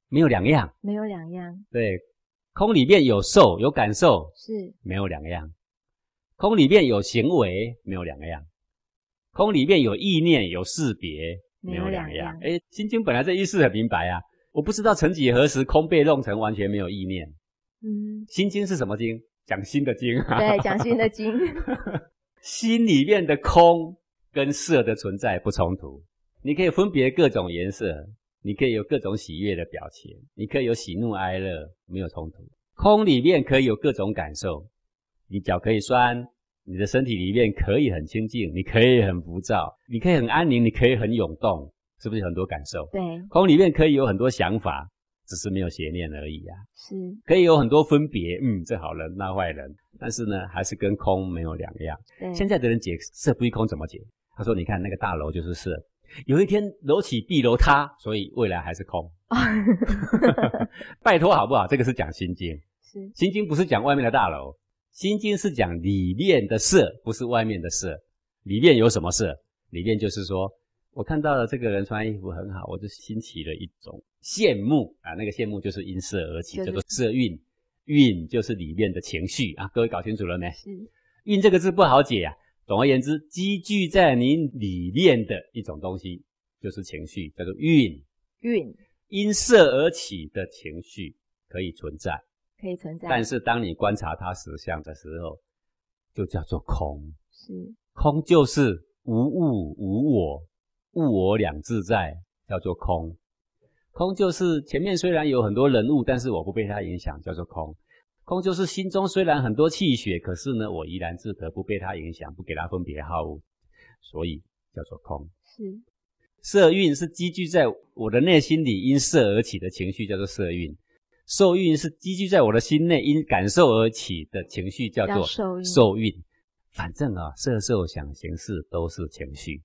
没有两样，没有两样。对，空里面有受有感受，是没有两样。空里面有行为，没有两样。空里面有意念有识别，没有两样。哎，心经本来这意思很明白啊，我不知道曾几何时空被弄成完全没有意念。嗯，心经是什么经？讲心的经，对，讲心的经，心里面的空跟色的存在不冲突，你可以分别各种颜色，你可以有各种喜悦的表情，你可以有喜怒哀乐，没有冲突。空里面可以有各种感受，你脚可以酸，你的身体里面可以很清净，你可以很浮躁，你可以很安宁，你可以很涌动，是不是很多感受？对，空里面可以有很多想法。只是没有邪念而已啊，是可以有很多分别，嗯，这好人那坏人，但是呢，还是跟空没有两样。现在的人解色不异空怎么解？他说：“你看那个大楼就是色，有一天楼起必楼塌，所以未来还是空。拜托好不好？这个是讲心经，是心经不是讲外面的大楼，心经是讲里面的色，不是外面的色。里面有什么色？里面就是说我看到了这个人穿衣服很好，我就兴起了一种羡慕啊，那个羡慕就是因色而起，叫做色蕴。蕴就是里面的情绪啊，各位搞清楚了没？是蕴这个字不好解啊。总而言之，积聚在你里面的一种东西，就是情绪，叫做蕴。蕴因色而起的情绪可以存在，可以存在。但是当你观察它实相的时候，就叫做空。是空就是无物无我，物我两自在，叫做空。空就是前面虽然有很多人物，但是我不被它影响，叫做空。空就是心中虽然很多气血，可是呢，我怡然自得，不被它影响，不给它分别好恶，所以叫做空。是色蕴是积聚在我的内心里，因色而起的情绪，叫做色蕴；受蕴是积聚在我的心内，因感受而起的情绪，叫做受蕴。反正啊，色受想行识都是情绪。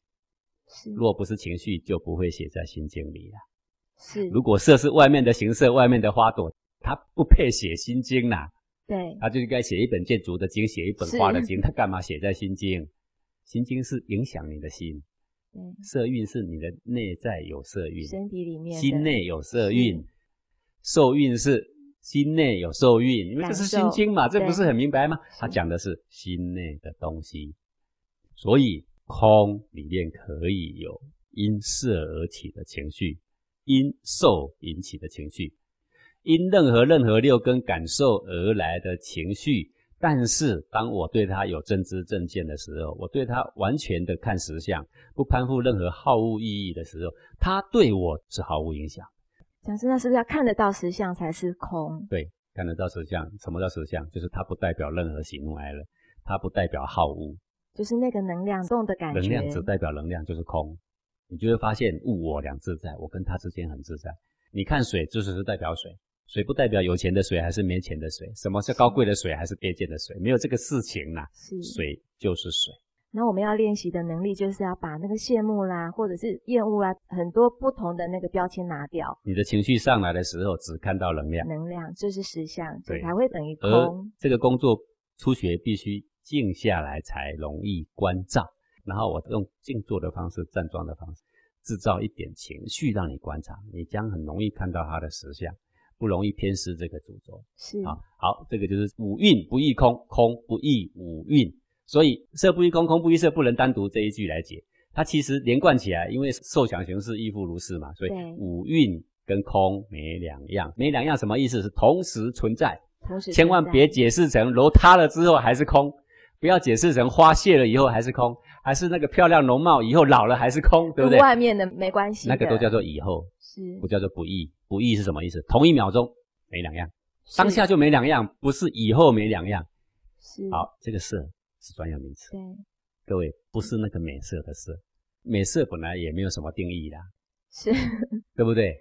是，若不是情绪，就不会写在心经里了。是，如果色是外面的形色，外面的花朵。它不配写心经呐，对，他就应该写一本建筑的经，写一本花的经。他干嘛写在心经？心经是影响你的心，色蕴是你的内在有色蕴，身体里面心内有色蕴，受蕴是心内有受蕴，因为这是心经嘛，这不是很明白吗？他讲的是心内的东西，所以空里面可以有因色而起的情绪，因受引起的情绪。因任何任何六根感受而来的情绪，但是当我对他有正知正见的时候，我对他完全的看实相，不攀附任何好恶意义的时候，他对我是毫无影响。讲真的是不是要看得到实相才是空？对，看得到实相。什么叫实相？就是它不代表任何喜怒哀乐，它不代表好恶，就是那个能量动的感觉。能量只代表能量，就是空。你就会发现物我两自在，我跟他之间很自在。你看水，就是是代表水。水不代表有钱的水还是没钱的水，什么是高贵的水还是卑贱的水，没有这个事情啦。是水就是水。那我们要练习的能力，就是要把那个羡慕啦，或者是厌恶啦，很多不同的那个标签拿掉。你的情绪上来的时候，只看到能量，能量就是实相，对，才会等于空。这个工作初学必须静下来才容易关照，然后我用静坐的方式、站桩的方式，制造一点情绪让你观察，你将很容易看到它的实相。不容易偏失这个主轴。是。啊，好，这个就是五蕴不异空，空不异五蕴，所以色不异空，空不异色，不能单独这一句来解，它其实连贯起来，因为受想行识亦复如是嘛，所以五蕴跟空没两样，没两样什么意思？是同时存在，同时千万别解释成楼塌了之后还是空，不要解释成花谢了以后还是空，还是那个漂亮容貌以后老了还是空，对不对？外面的没关系，那个都叫做以后，是不叫做不异。不异是什么意思？同一秒钟没两样，当下就没两样，不是以后没两样。是好，这个色是专有名词。对，各位不是那个美色的色，美色本来也没有什么定义啦，是，对不对？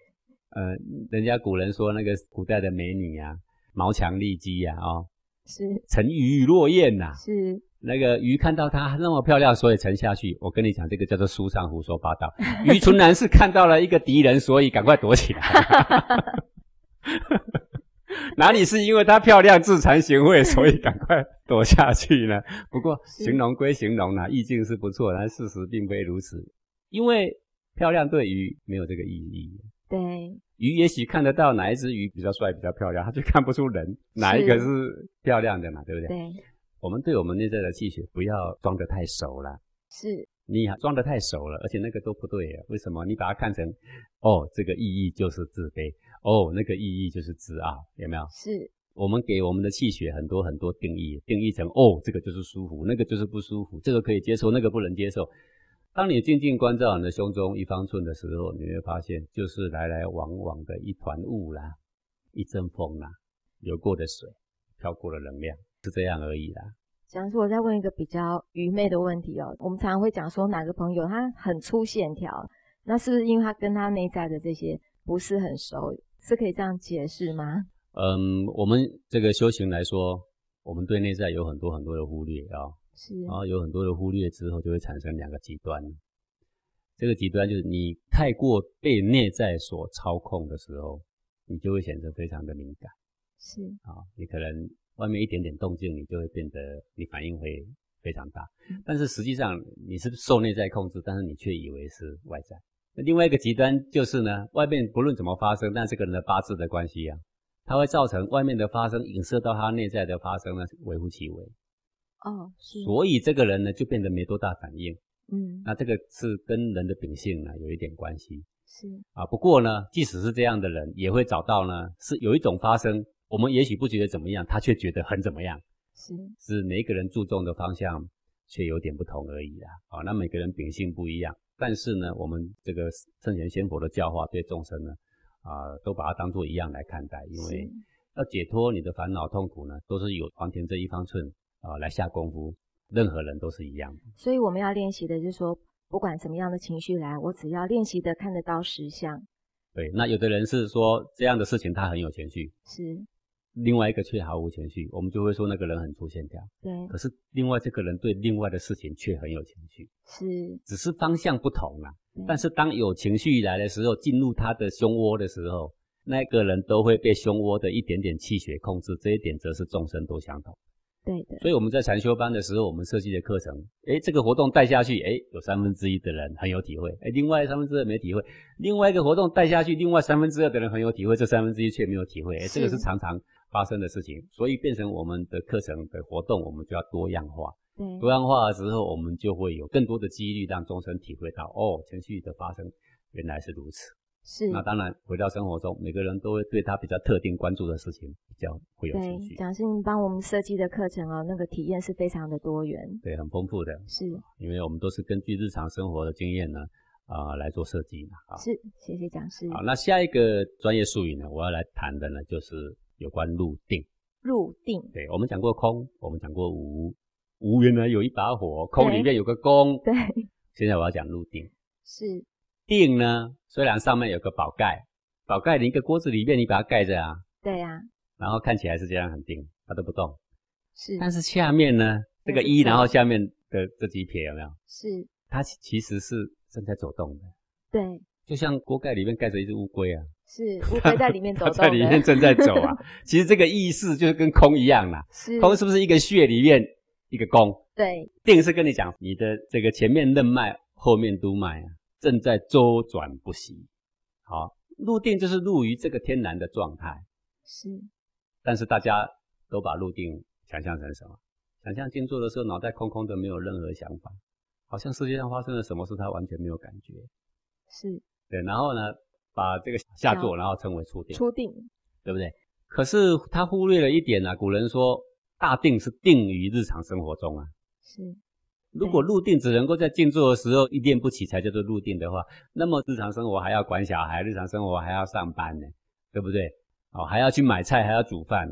呃，人家古人说那个古代的美女啊，毛强丽肌呀，哦，是沉鱼落雁呐，是。那个鱼看到她那么漂亮，所以沉下去。我跟你讲，这个叫做书上胡说八道。鱼纯然是看到了一个敌人，所以赶快躲起来。哪里是因为她漂亮自惭形秽，所以赶快躲下去呢？不过形容归形容啦，意境是不错，但事实并非如此。因为漂亮对鱼没有这个意义。对，鱼也许看得到哪一只鱼比较帅、比较漂亮，它就看不出人哪一个是漂亮的嘛，对不对？对。我们对我们内在的气血不要装得太熟了，是你装得太熟了，而且那个都不对啊。为什么？你把它看成，哦，这个意义就是自卑，哦，那个意义就是自傲，有没有？是我们给我们的气血很多很多定义，定义成，哦，这个就是舒服，那个就是不舒服，这个可以接受，那个不能接受。当你静静关照你的胸中一方寸的时候，你会发现，就是来来往往的一团雾啦，一阵风啦，流过的水，飘过的能量。是这样而已啦。讲师，我再问一个比较愚昧的问题哦。我们常常会讲说，哪个朋友他很粗线条，那是不是因为他跟他内在的这些不是很熟？是可以这样解释吗？嗯，我们这个修行来说，我们对内在有很多很多的忽略啊。是。然后有很多的忽略之后，就会产生两个极端。这个极端就是你太过被内在所操控的时候，你就会显得非常的敏感。是啊，你可能外面一点点动静，你就会变得你反应会非常大。但是实际上你是受内在控制，但是你却以为是外在。那另外一个极端就是呢，外面不论怎么发生，但这个人的八字的关系啊，它会造成外面的发生影射到他内在的发生呢，微乎其微。哦，是。所以这个人呢，就变得没多大反应。嗯，那这个是跟人的秉性呢有一点关系。是啊，不过呢，即使是这样的人，也会找到呢，是有一种发生，我们也许不觉得怎么样，他却觉得很怎么样。是是每一个人注重的方向却有点不同而已啦。啊，那每个人秉性不一样，但是呢，我们这个圣贤仙佛的教化对众生呢，啊，都把它当做一样来看待，因为要解脱你的烦恼痛苦呢，都是有黄田这一方寸啊来下功夫。任何人都是一样的，所以我们要练习的，就是说，不管什么样的情绪来，我只要练习的看得到实相。对，那有的人是说这样的事情他很有情绪，是；另外一个却毫无情绪，我们就会说那个人很粗线条。对。可是另外这个人对另外的事情却很有情绪，是，只是方向不同啊。但是当有情绪来的时候，进入他的胸窝的时候，那个人都会被胸窝的一点点气血控制，这一点则是众生都相同。对的，所以我们在禅修班的时候，我们设计的课程，哎，这个活动带下去，哎，有三分之一的人很有体会，哎，另外三分之二没体会；另外一个活动带下去，另外三分之二的人很有体会，这三分之一却没有体会，哎，这个是常常发生的事情。所以变成我们的课程的活动，我们就要多样化。对，多样化的时候，我们就会有更多的几率让众生体会到，哦，情绪的发生原来是如此。是，那当然回到生活中，每个人都会对他比较特定关注的事情比较会有兴趣。蒋师您帮我们设计的课程哦，那个体验是非常的多元，对，很丰富的。是，因为我们都是根据日常生活的经验呢，啊来做设计嘛。是，谢谢讲师。好，那下一个专业术语呢，我要来谈的呢，就是有关入定。入定。对，我们讲过空，我们讲过无，无原来有一把火，空里面有个空。对。现在我要讲入定。是。定呢，虽然上面有个宝盖，宝盖你一个锅子里面你把它盖着啊，对呀，然后看起来是这样很定，它都不动，是。但是下面呢，这个一，然后下面的这几撇有没有？是。它其实是正在走动的，对。就像锅盖里面盖着一只乌龟啊，是乌龟在里面走动在里面正在走啊。其实这个意思就是跟空一样啦，是。空是不是一个穴里面一个宫？对。定是跟你讲你的这个前面任脉，后面督脉啊。正在周转不息，好入定就是入于这个天然的状态，是。但是大家都把入定想象成什么？想象静坐的时候脑袋空空的，没有任何想法，好像世界上发生了什么事，他完全没有感觉。是。对，然后呢，把这个下坐，然后称为初定。初定，对不对？可是他忽略了一点啊，古人说大定是定于日常生活中啊。是。如果入定只能够在静坐的时候一念不起才叫做入定的话，那么日常生活还要管小孩，日常生活还要上班呢，对不对？哦，还要去买菜，还要煮饭，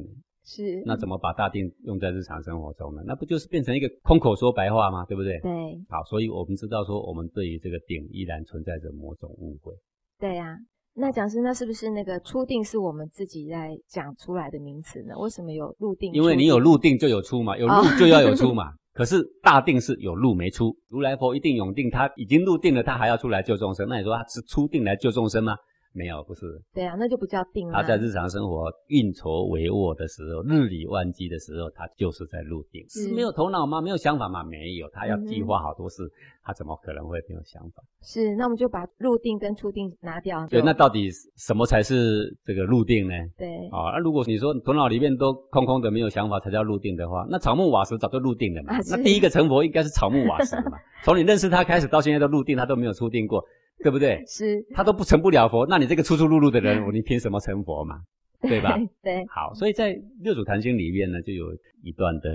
是。那怎么把大定用在日常生活中呢？那不就是变成一个空口说白话吗？对不对？对。好，所以我们知道说，我们对于这个定依然存在着某种误会。对呀，那讲师，那是不是那个初定是我们自己在讲出来的名词呢？为什么有入定？因为你有入定就有出嘛，有入就要有出嘛。可是大定是有路没出，如来佛一定永定，他已经入定了，他还要出来救众生。那你说他是出定来救众生吗？没有，不是。对啊，那就不叫定了。他在日常生活运筹帷幄的时候，日理万机的时候，他就是在入定。是没有头脑吗？没有想法吗？没有，他要计划好多事，他怎么可能会没有想法？是，那我们就把入定跟出定拿掉。对，那到底什么才是这个入定呢？对。啊，那如果你说头脑里面都空空的，没有想法才叫入定的话，那草木瓦石早就入定了嘛。那第一个成佛应该是草木瓦石嘛。从你认识他开始到现在都入定，他都没有出定过。对不对？是，他都不成不了佛，那你这个出出入入的人，你凭什么成佛嘛？对吧？对。好，所以在六祖坛经里面呢，就有一段的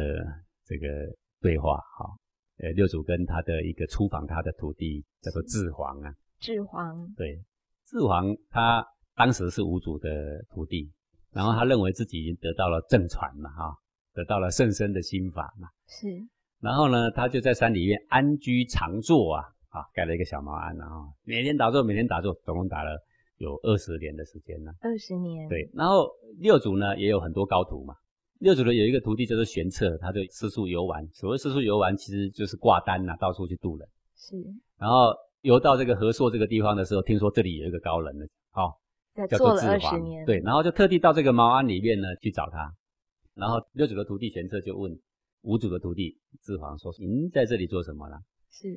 这个对话。哈，呃，六祖跟他的一个出访他的徒弟叫做智皇啊。智皇。对，智皇他当时是五祖的徒弟，然后他认为自己已经得到了正传嘛，哈，得到了甚深的心法嘛。是。然后呢，他就在山里面安居常坐啊。啊，盖了一个小茅庵，然后每天打坐，每天打坐，总共打了有二十年的时间呢。二十年。对，然后六祖呢也有很多高徒嘛。六祖的有一个徒弟叫做玄策，他就四处游玩。所谓四处游玩，其实就是挂单呐，到处去渡人。是。然后游到这个和硕这个地方的时候，听说这里有一个高人呢，哦，叫做智皇，年，对，然后就特地到这个茅庵里面呢去找他，然后六祖的徒弟玄策就问五祖的徒弟智皇说：“您在这里做什么呢是？”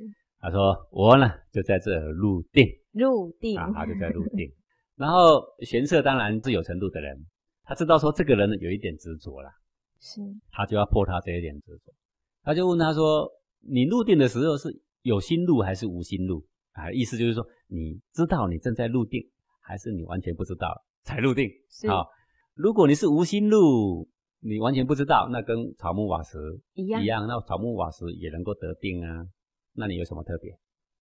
他说：“我呢就在这儿入定入定啊，他就在入定。”然后玄策当然是有程度的人，他知道说这个人有一点执着啦，是他就要破他这一点执着，他就问他说：“你入定的时候是有心入还是无心入？”啊，意思就是说你知道你正在入定，还是你完全不知道才入定？是好，如果你是无心入，你完全不知道，那跟草木瓦石一样一样，那草木瓦石也能够得定啊，那你有什么特别？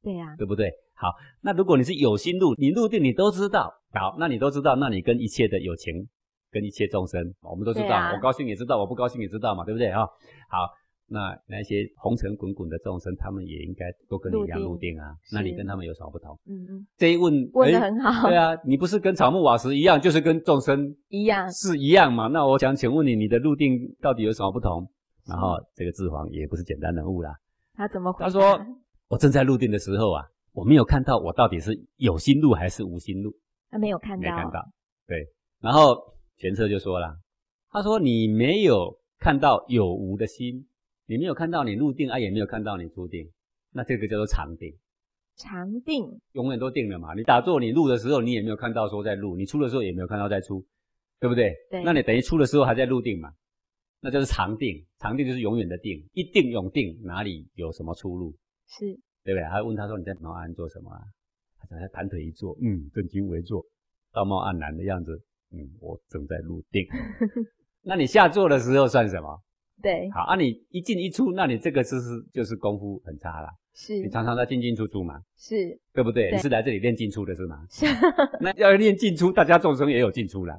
对呀，对不对？好，那如果你是有心入，你入定你都知道，好，那你都知道，那你跟一切的友情，跟一切众生，我们都知道，啊我高兴也知道，我不高兴也知道嘛，对不对啊？好，那那些红尘滚滚的众生，他们也应该都跟你一样入定啊，那你跟他们有什么不同？嗯嗯，这一问问得诶很好对啊，你不是跟草木瓦石一样，就是跟众生一样是一样嘛？那我想请问你，你的入定到底有什么不同？然后这个智皇也不是简单人物啦，他怎么回答？他说我正在入定的时候啊，我没有看到我到底是有心入还是无心入，他没有看到，没看到。对，然后玄策就说了，他说你没有看到有无的心，你没有看到你入定啊，也没有看到你出定，那这个叫做常定，常定永远都定了嘛。你打坐你入的时候，你也没有看到说在入，你出的时候也没有看到在出，对不对？对那你等于出的时候还在入定嘛，那就是常定，常定就是永远的定，一定永定，哪里有什么出路？是对不对？还问他说你在茅庵做什么啊？他讲他盘腿一坐，嗯，正襟危坐，道貌岸然的样子，嗯，我正在入定。那你下坐的时候算什么？对，好啊，你一进一出，那你这个姿势就是功夫很差啦。是你常常在进进出出嘛，是对不对？对你是来这里练进出的是吗？是那要练进出，大家众生也有进出啦，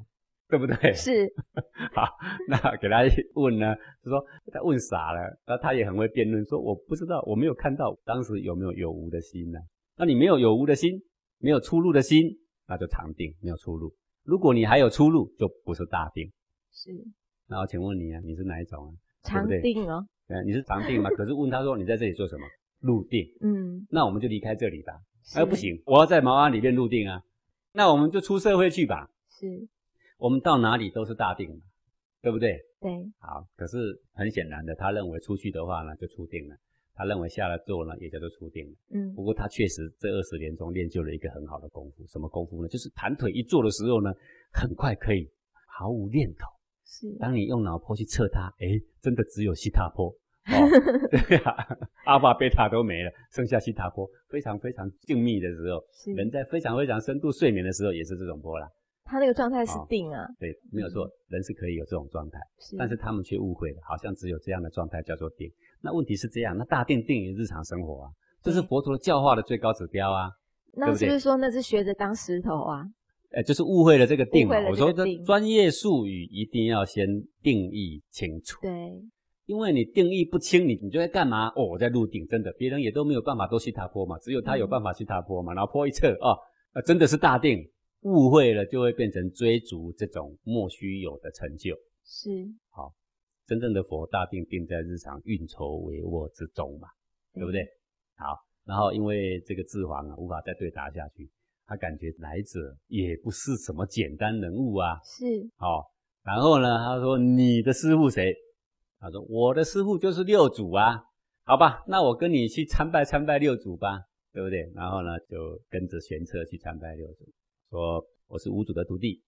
对不对？是，好，那给他问呢，就说他问傻了，那他也很会辩论，说我不知道，我没有看到当时有没有有无的心呢？那你没有有无的心，没有出入的心，那就常定，没有出入。如果你还有出入，就不是大定。是然后请问你啊，你是哪一种啊？常定哦，呃，你是常定吗？可是问他说你在这里做什么？入定。嗯，那我们就离开这里吧。是哎，不，行，我要在茅庵里面入定啊。那我们就出社会去吧。是我们到哪里都是大定嘛，对不对？对，好，可是很显然的，他认为出去的话呢，就出定了；他认为下了座呢，也叫做出定了。嗯不过他确实这二十年中练就了一个很好的功夫，什么功夫呢？就是盘腿一坐的时候呢，很快可以毫无念头。是当你用脑波去测它，诶，真的只有西塔波。哦，对啊，阿法、贝塔都没了，剩下西塔波，非常非常静谧的时候，人在非常非常深度睡眠的时候，也是这种波啦。他那个状态是哦定啊，对，没有错，人是可以有这种状态。是，但是他们却误会了，好像只有这样的状态叫做定。那问题是这样，那大定定于日常生活啊，这是佛陀的教化的最高指标啊。那是不是说那是学着当石头啊？呃，就是误会了这个定我说这专业术语一定要先定义清楚，对，因为你定义不清，你你就在干嘛？哦，我在入定，真的，别人也都没有办法都去踏坡嘛，只有他有嗯办法去踏坡嘛。然后坡一测，哦，呃真的是大定，误会了就会变成追逐这种莫须有的成就。是好真正的佛大定定在日常运筹帷幄之中嘛，对不对？好，然后因为这个智皇啊无法再对答下去，他感觉来者也不是什么简单人物啊，是好，然后呢，他说你的师傅谁？他说我的师傅就是六祖啊，好吧，那我跟你去参拜参拜六祖吧，对不对？然后呢，就跟着玄策去参拜六祖，说我是五祖的徒弟，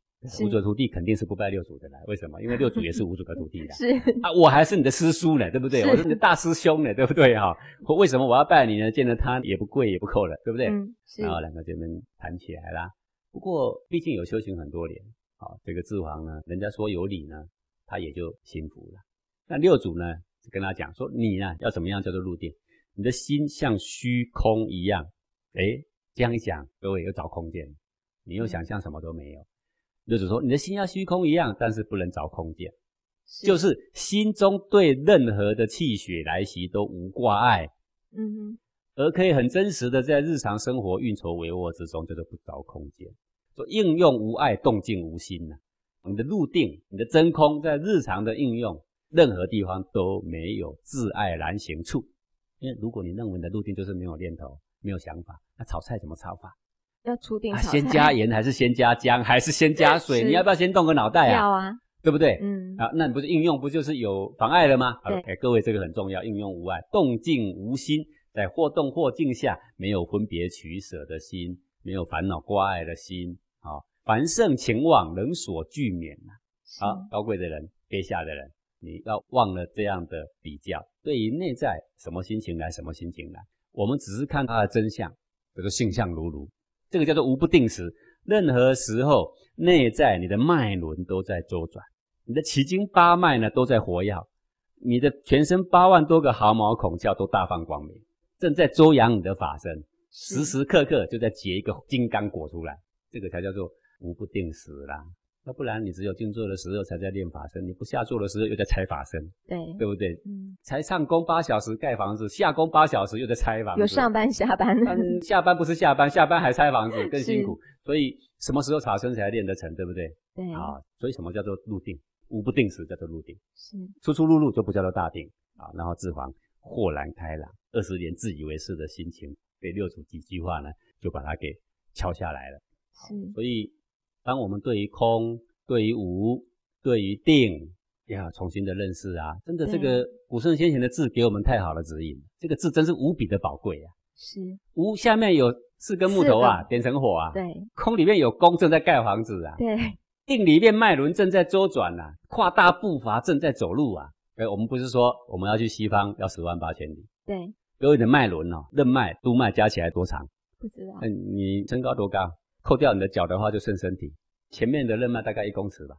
五祖的徒弟肯定是不拜六祖的啦，为什么？因为六祖也是五祖的徒弟啦。是啊，我还是你的师叔呢，对不对？是我是你的大师兄呢，对不对哈？我为什么我要拜你呢？见了他也不跪也不叩了，对不对？嗯是然后两个这边谈起来啦。不过毕竟有修行很多年，好、这个智王呢，人家说有理呢，他也就心服了。那六祖呢，就跟他讲说，你呢要怎么样叫做入定？你的心像虚空一样。哎，这样一讲，各位又找空间，你又想象什么都没有。六祖说，你的心要虚空一样，但是不能找空间。就是心中对任何的气血来袭都无挂碍，嗯哼而可以很真实的在日常生活运筹帷幄之中，就是不着空间。说应用无碍，动静无心呐、你的入定，你的真空，在日常的应用，任何地方都没有自爱难行处。因为如果你认为你的入定就是没有念头，没有想法。那炒菜怎么炒法？要出定啊，先加 盐还是先加姜还是先加水？你要不要先动个脑袋啊？要啊，对不对？嗯啊，那你不是应用不就是有妨碍了吗？对，哎，各位这个很重要，应用无碍，动静无心，在或动或静下，没有分别取舍的心，没有烦恼挂碍的心，啊，凡圣情往，能所俱免呐。好，高贵的人，卑下的人，你要忘了这样的比较。对于内在什么心情来，什么心情来，我们只是看它的真相，这个性相如如。这个叫做无不定时，任何时候内在你的脉轮都在周转，你的奇经八脉呢都在活跃，你的全身八万多个毫毛孔窍都大放光明，正在周扬你的法身，时时刻刻就在结一个金刚果出来，这个才叫做无不定时啦。要不然你只有静坐的时候才在练法身，你不下坐的时候又在拆法身，对对不对？嗯，才上工八小时盖房子，下工八小时又在拆房子，有上班下班，嗯，下班不是下班，下班还拆房子更辛苦，所以什么时候法身才练得成，对不对？对啊，所以什么叫做入定？无不定时叫做入定，是出出入入就不叫做大定啊。然后智皇豁然开朗，二十年自以为是的心情被六祖几句话呢，就把它给敲下来了。是，所以当我们对于空。对于无，对于定，要重新的认识啊！真的，这个古圣先贤的字给我们太好的指引，这个字真是无比的宝贵啊！是无下面有四根木头啊，点成火啊。对，空里面有工正在盖房子啊。对，定里面脉轮正在周转啊，跨大步伐正在走路啊。哎，我们不是说我们要去西方要十万八千里？对，各位的脉轮哦，任脉、督脉加起来多长？不知道。嗯，你身高多高？扣掉你的脚的话，就剩身体。前面的任脉大概一公尺吧，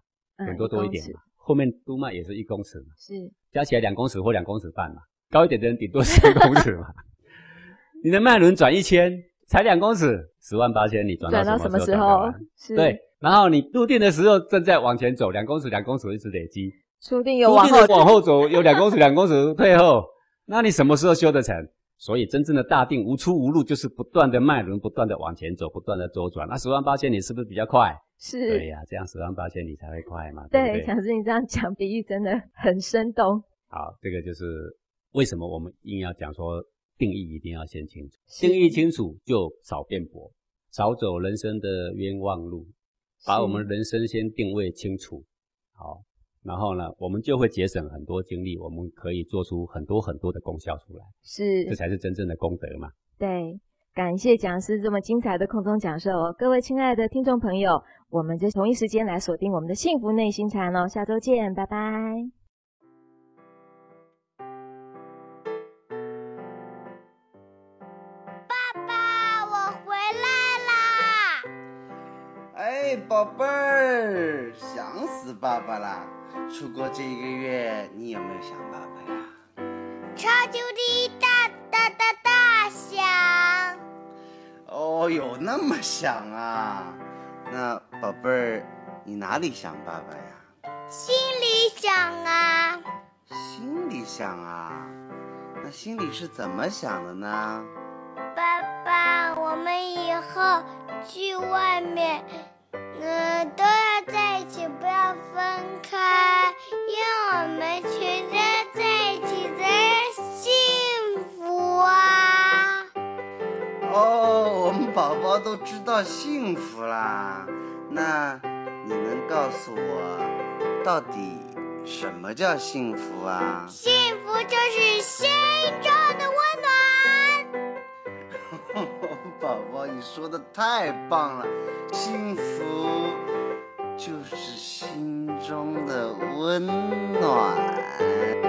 顶多多一点嘛。后面督脉也是一公尺嘛，是加起来两公尺或两公尺半嘛。高一点的人顶多三公尺嘛。你的脉轮转一圈才两公尺，十万八千里转到什么时候？是对，然后你入定的时候正在往前走，两公尺两公尺一直累积。出定有往后往后走，有两公尺两公尺 退后，那你什么时候修得成？所以真正的大定无出无入，就是不断的脉轮不断的往前走，不断的周转。那十万八千里是不是比较快？是，对呀，这样十万八千里才会快嘛。对，强师，你这样讲比喻真的很生动。好，这个就是为什么我们硬要讲说定义一定要先清楚，定义清楚就少辩驳，少走人生的冤枉路，把我们人生先定位清楚。好，然后呢，我们就会节省很多精力，我们可以做出很多很多的功效出来。是，这才是真正的功德嘛。对。感谢讲师这么精彩的空中讲授哦，各位亲爱的听众朋友，我们就同一时间来锁定我们的幸福内心禅哦，下周见，拜拜。爸爸，我回来啦！哎，宝贝儿，想死爸爸啦！出国这一个月，你有没有想爸爸呀？超级无敌大大大大想！哦有，那么想啊？那宝贝儿，你哪里想爸爸呀？心里想啊。心里想啊？那心里是怎么想的呢？爸爸，我们以后去外面，嗯，都要在一起，不要分开，因为我们全家在一起才幸福啊。哦。我们宝宝都知道幸福啦，那你能告诉我，到底什么叫幸福啊？幸福就是心中的温暖。宝宝，你说的太棒了，幸福就是心中的温暖。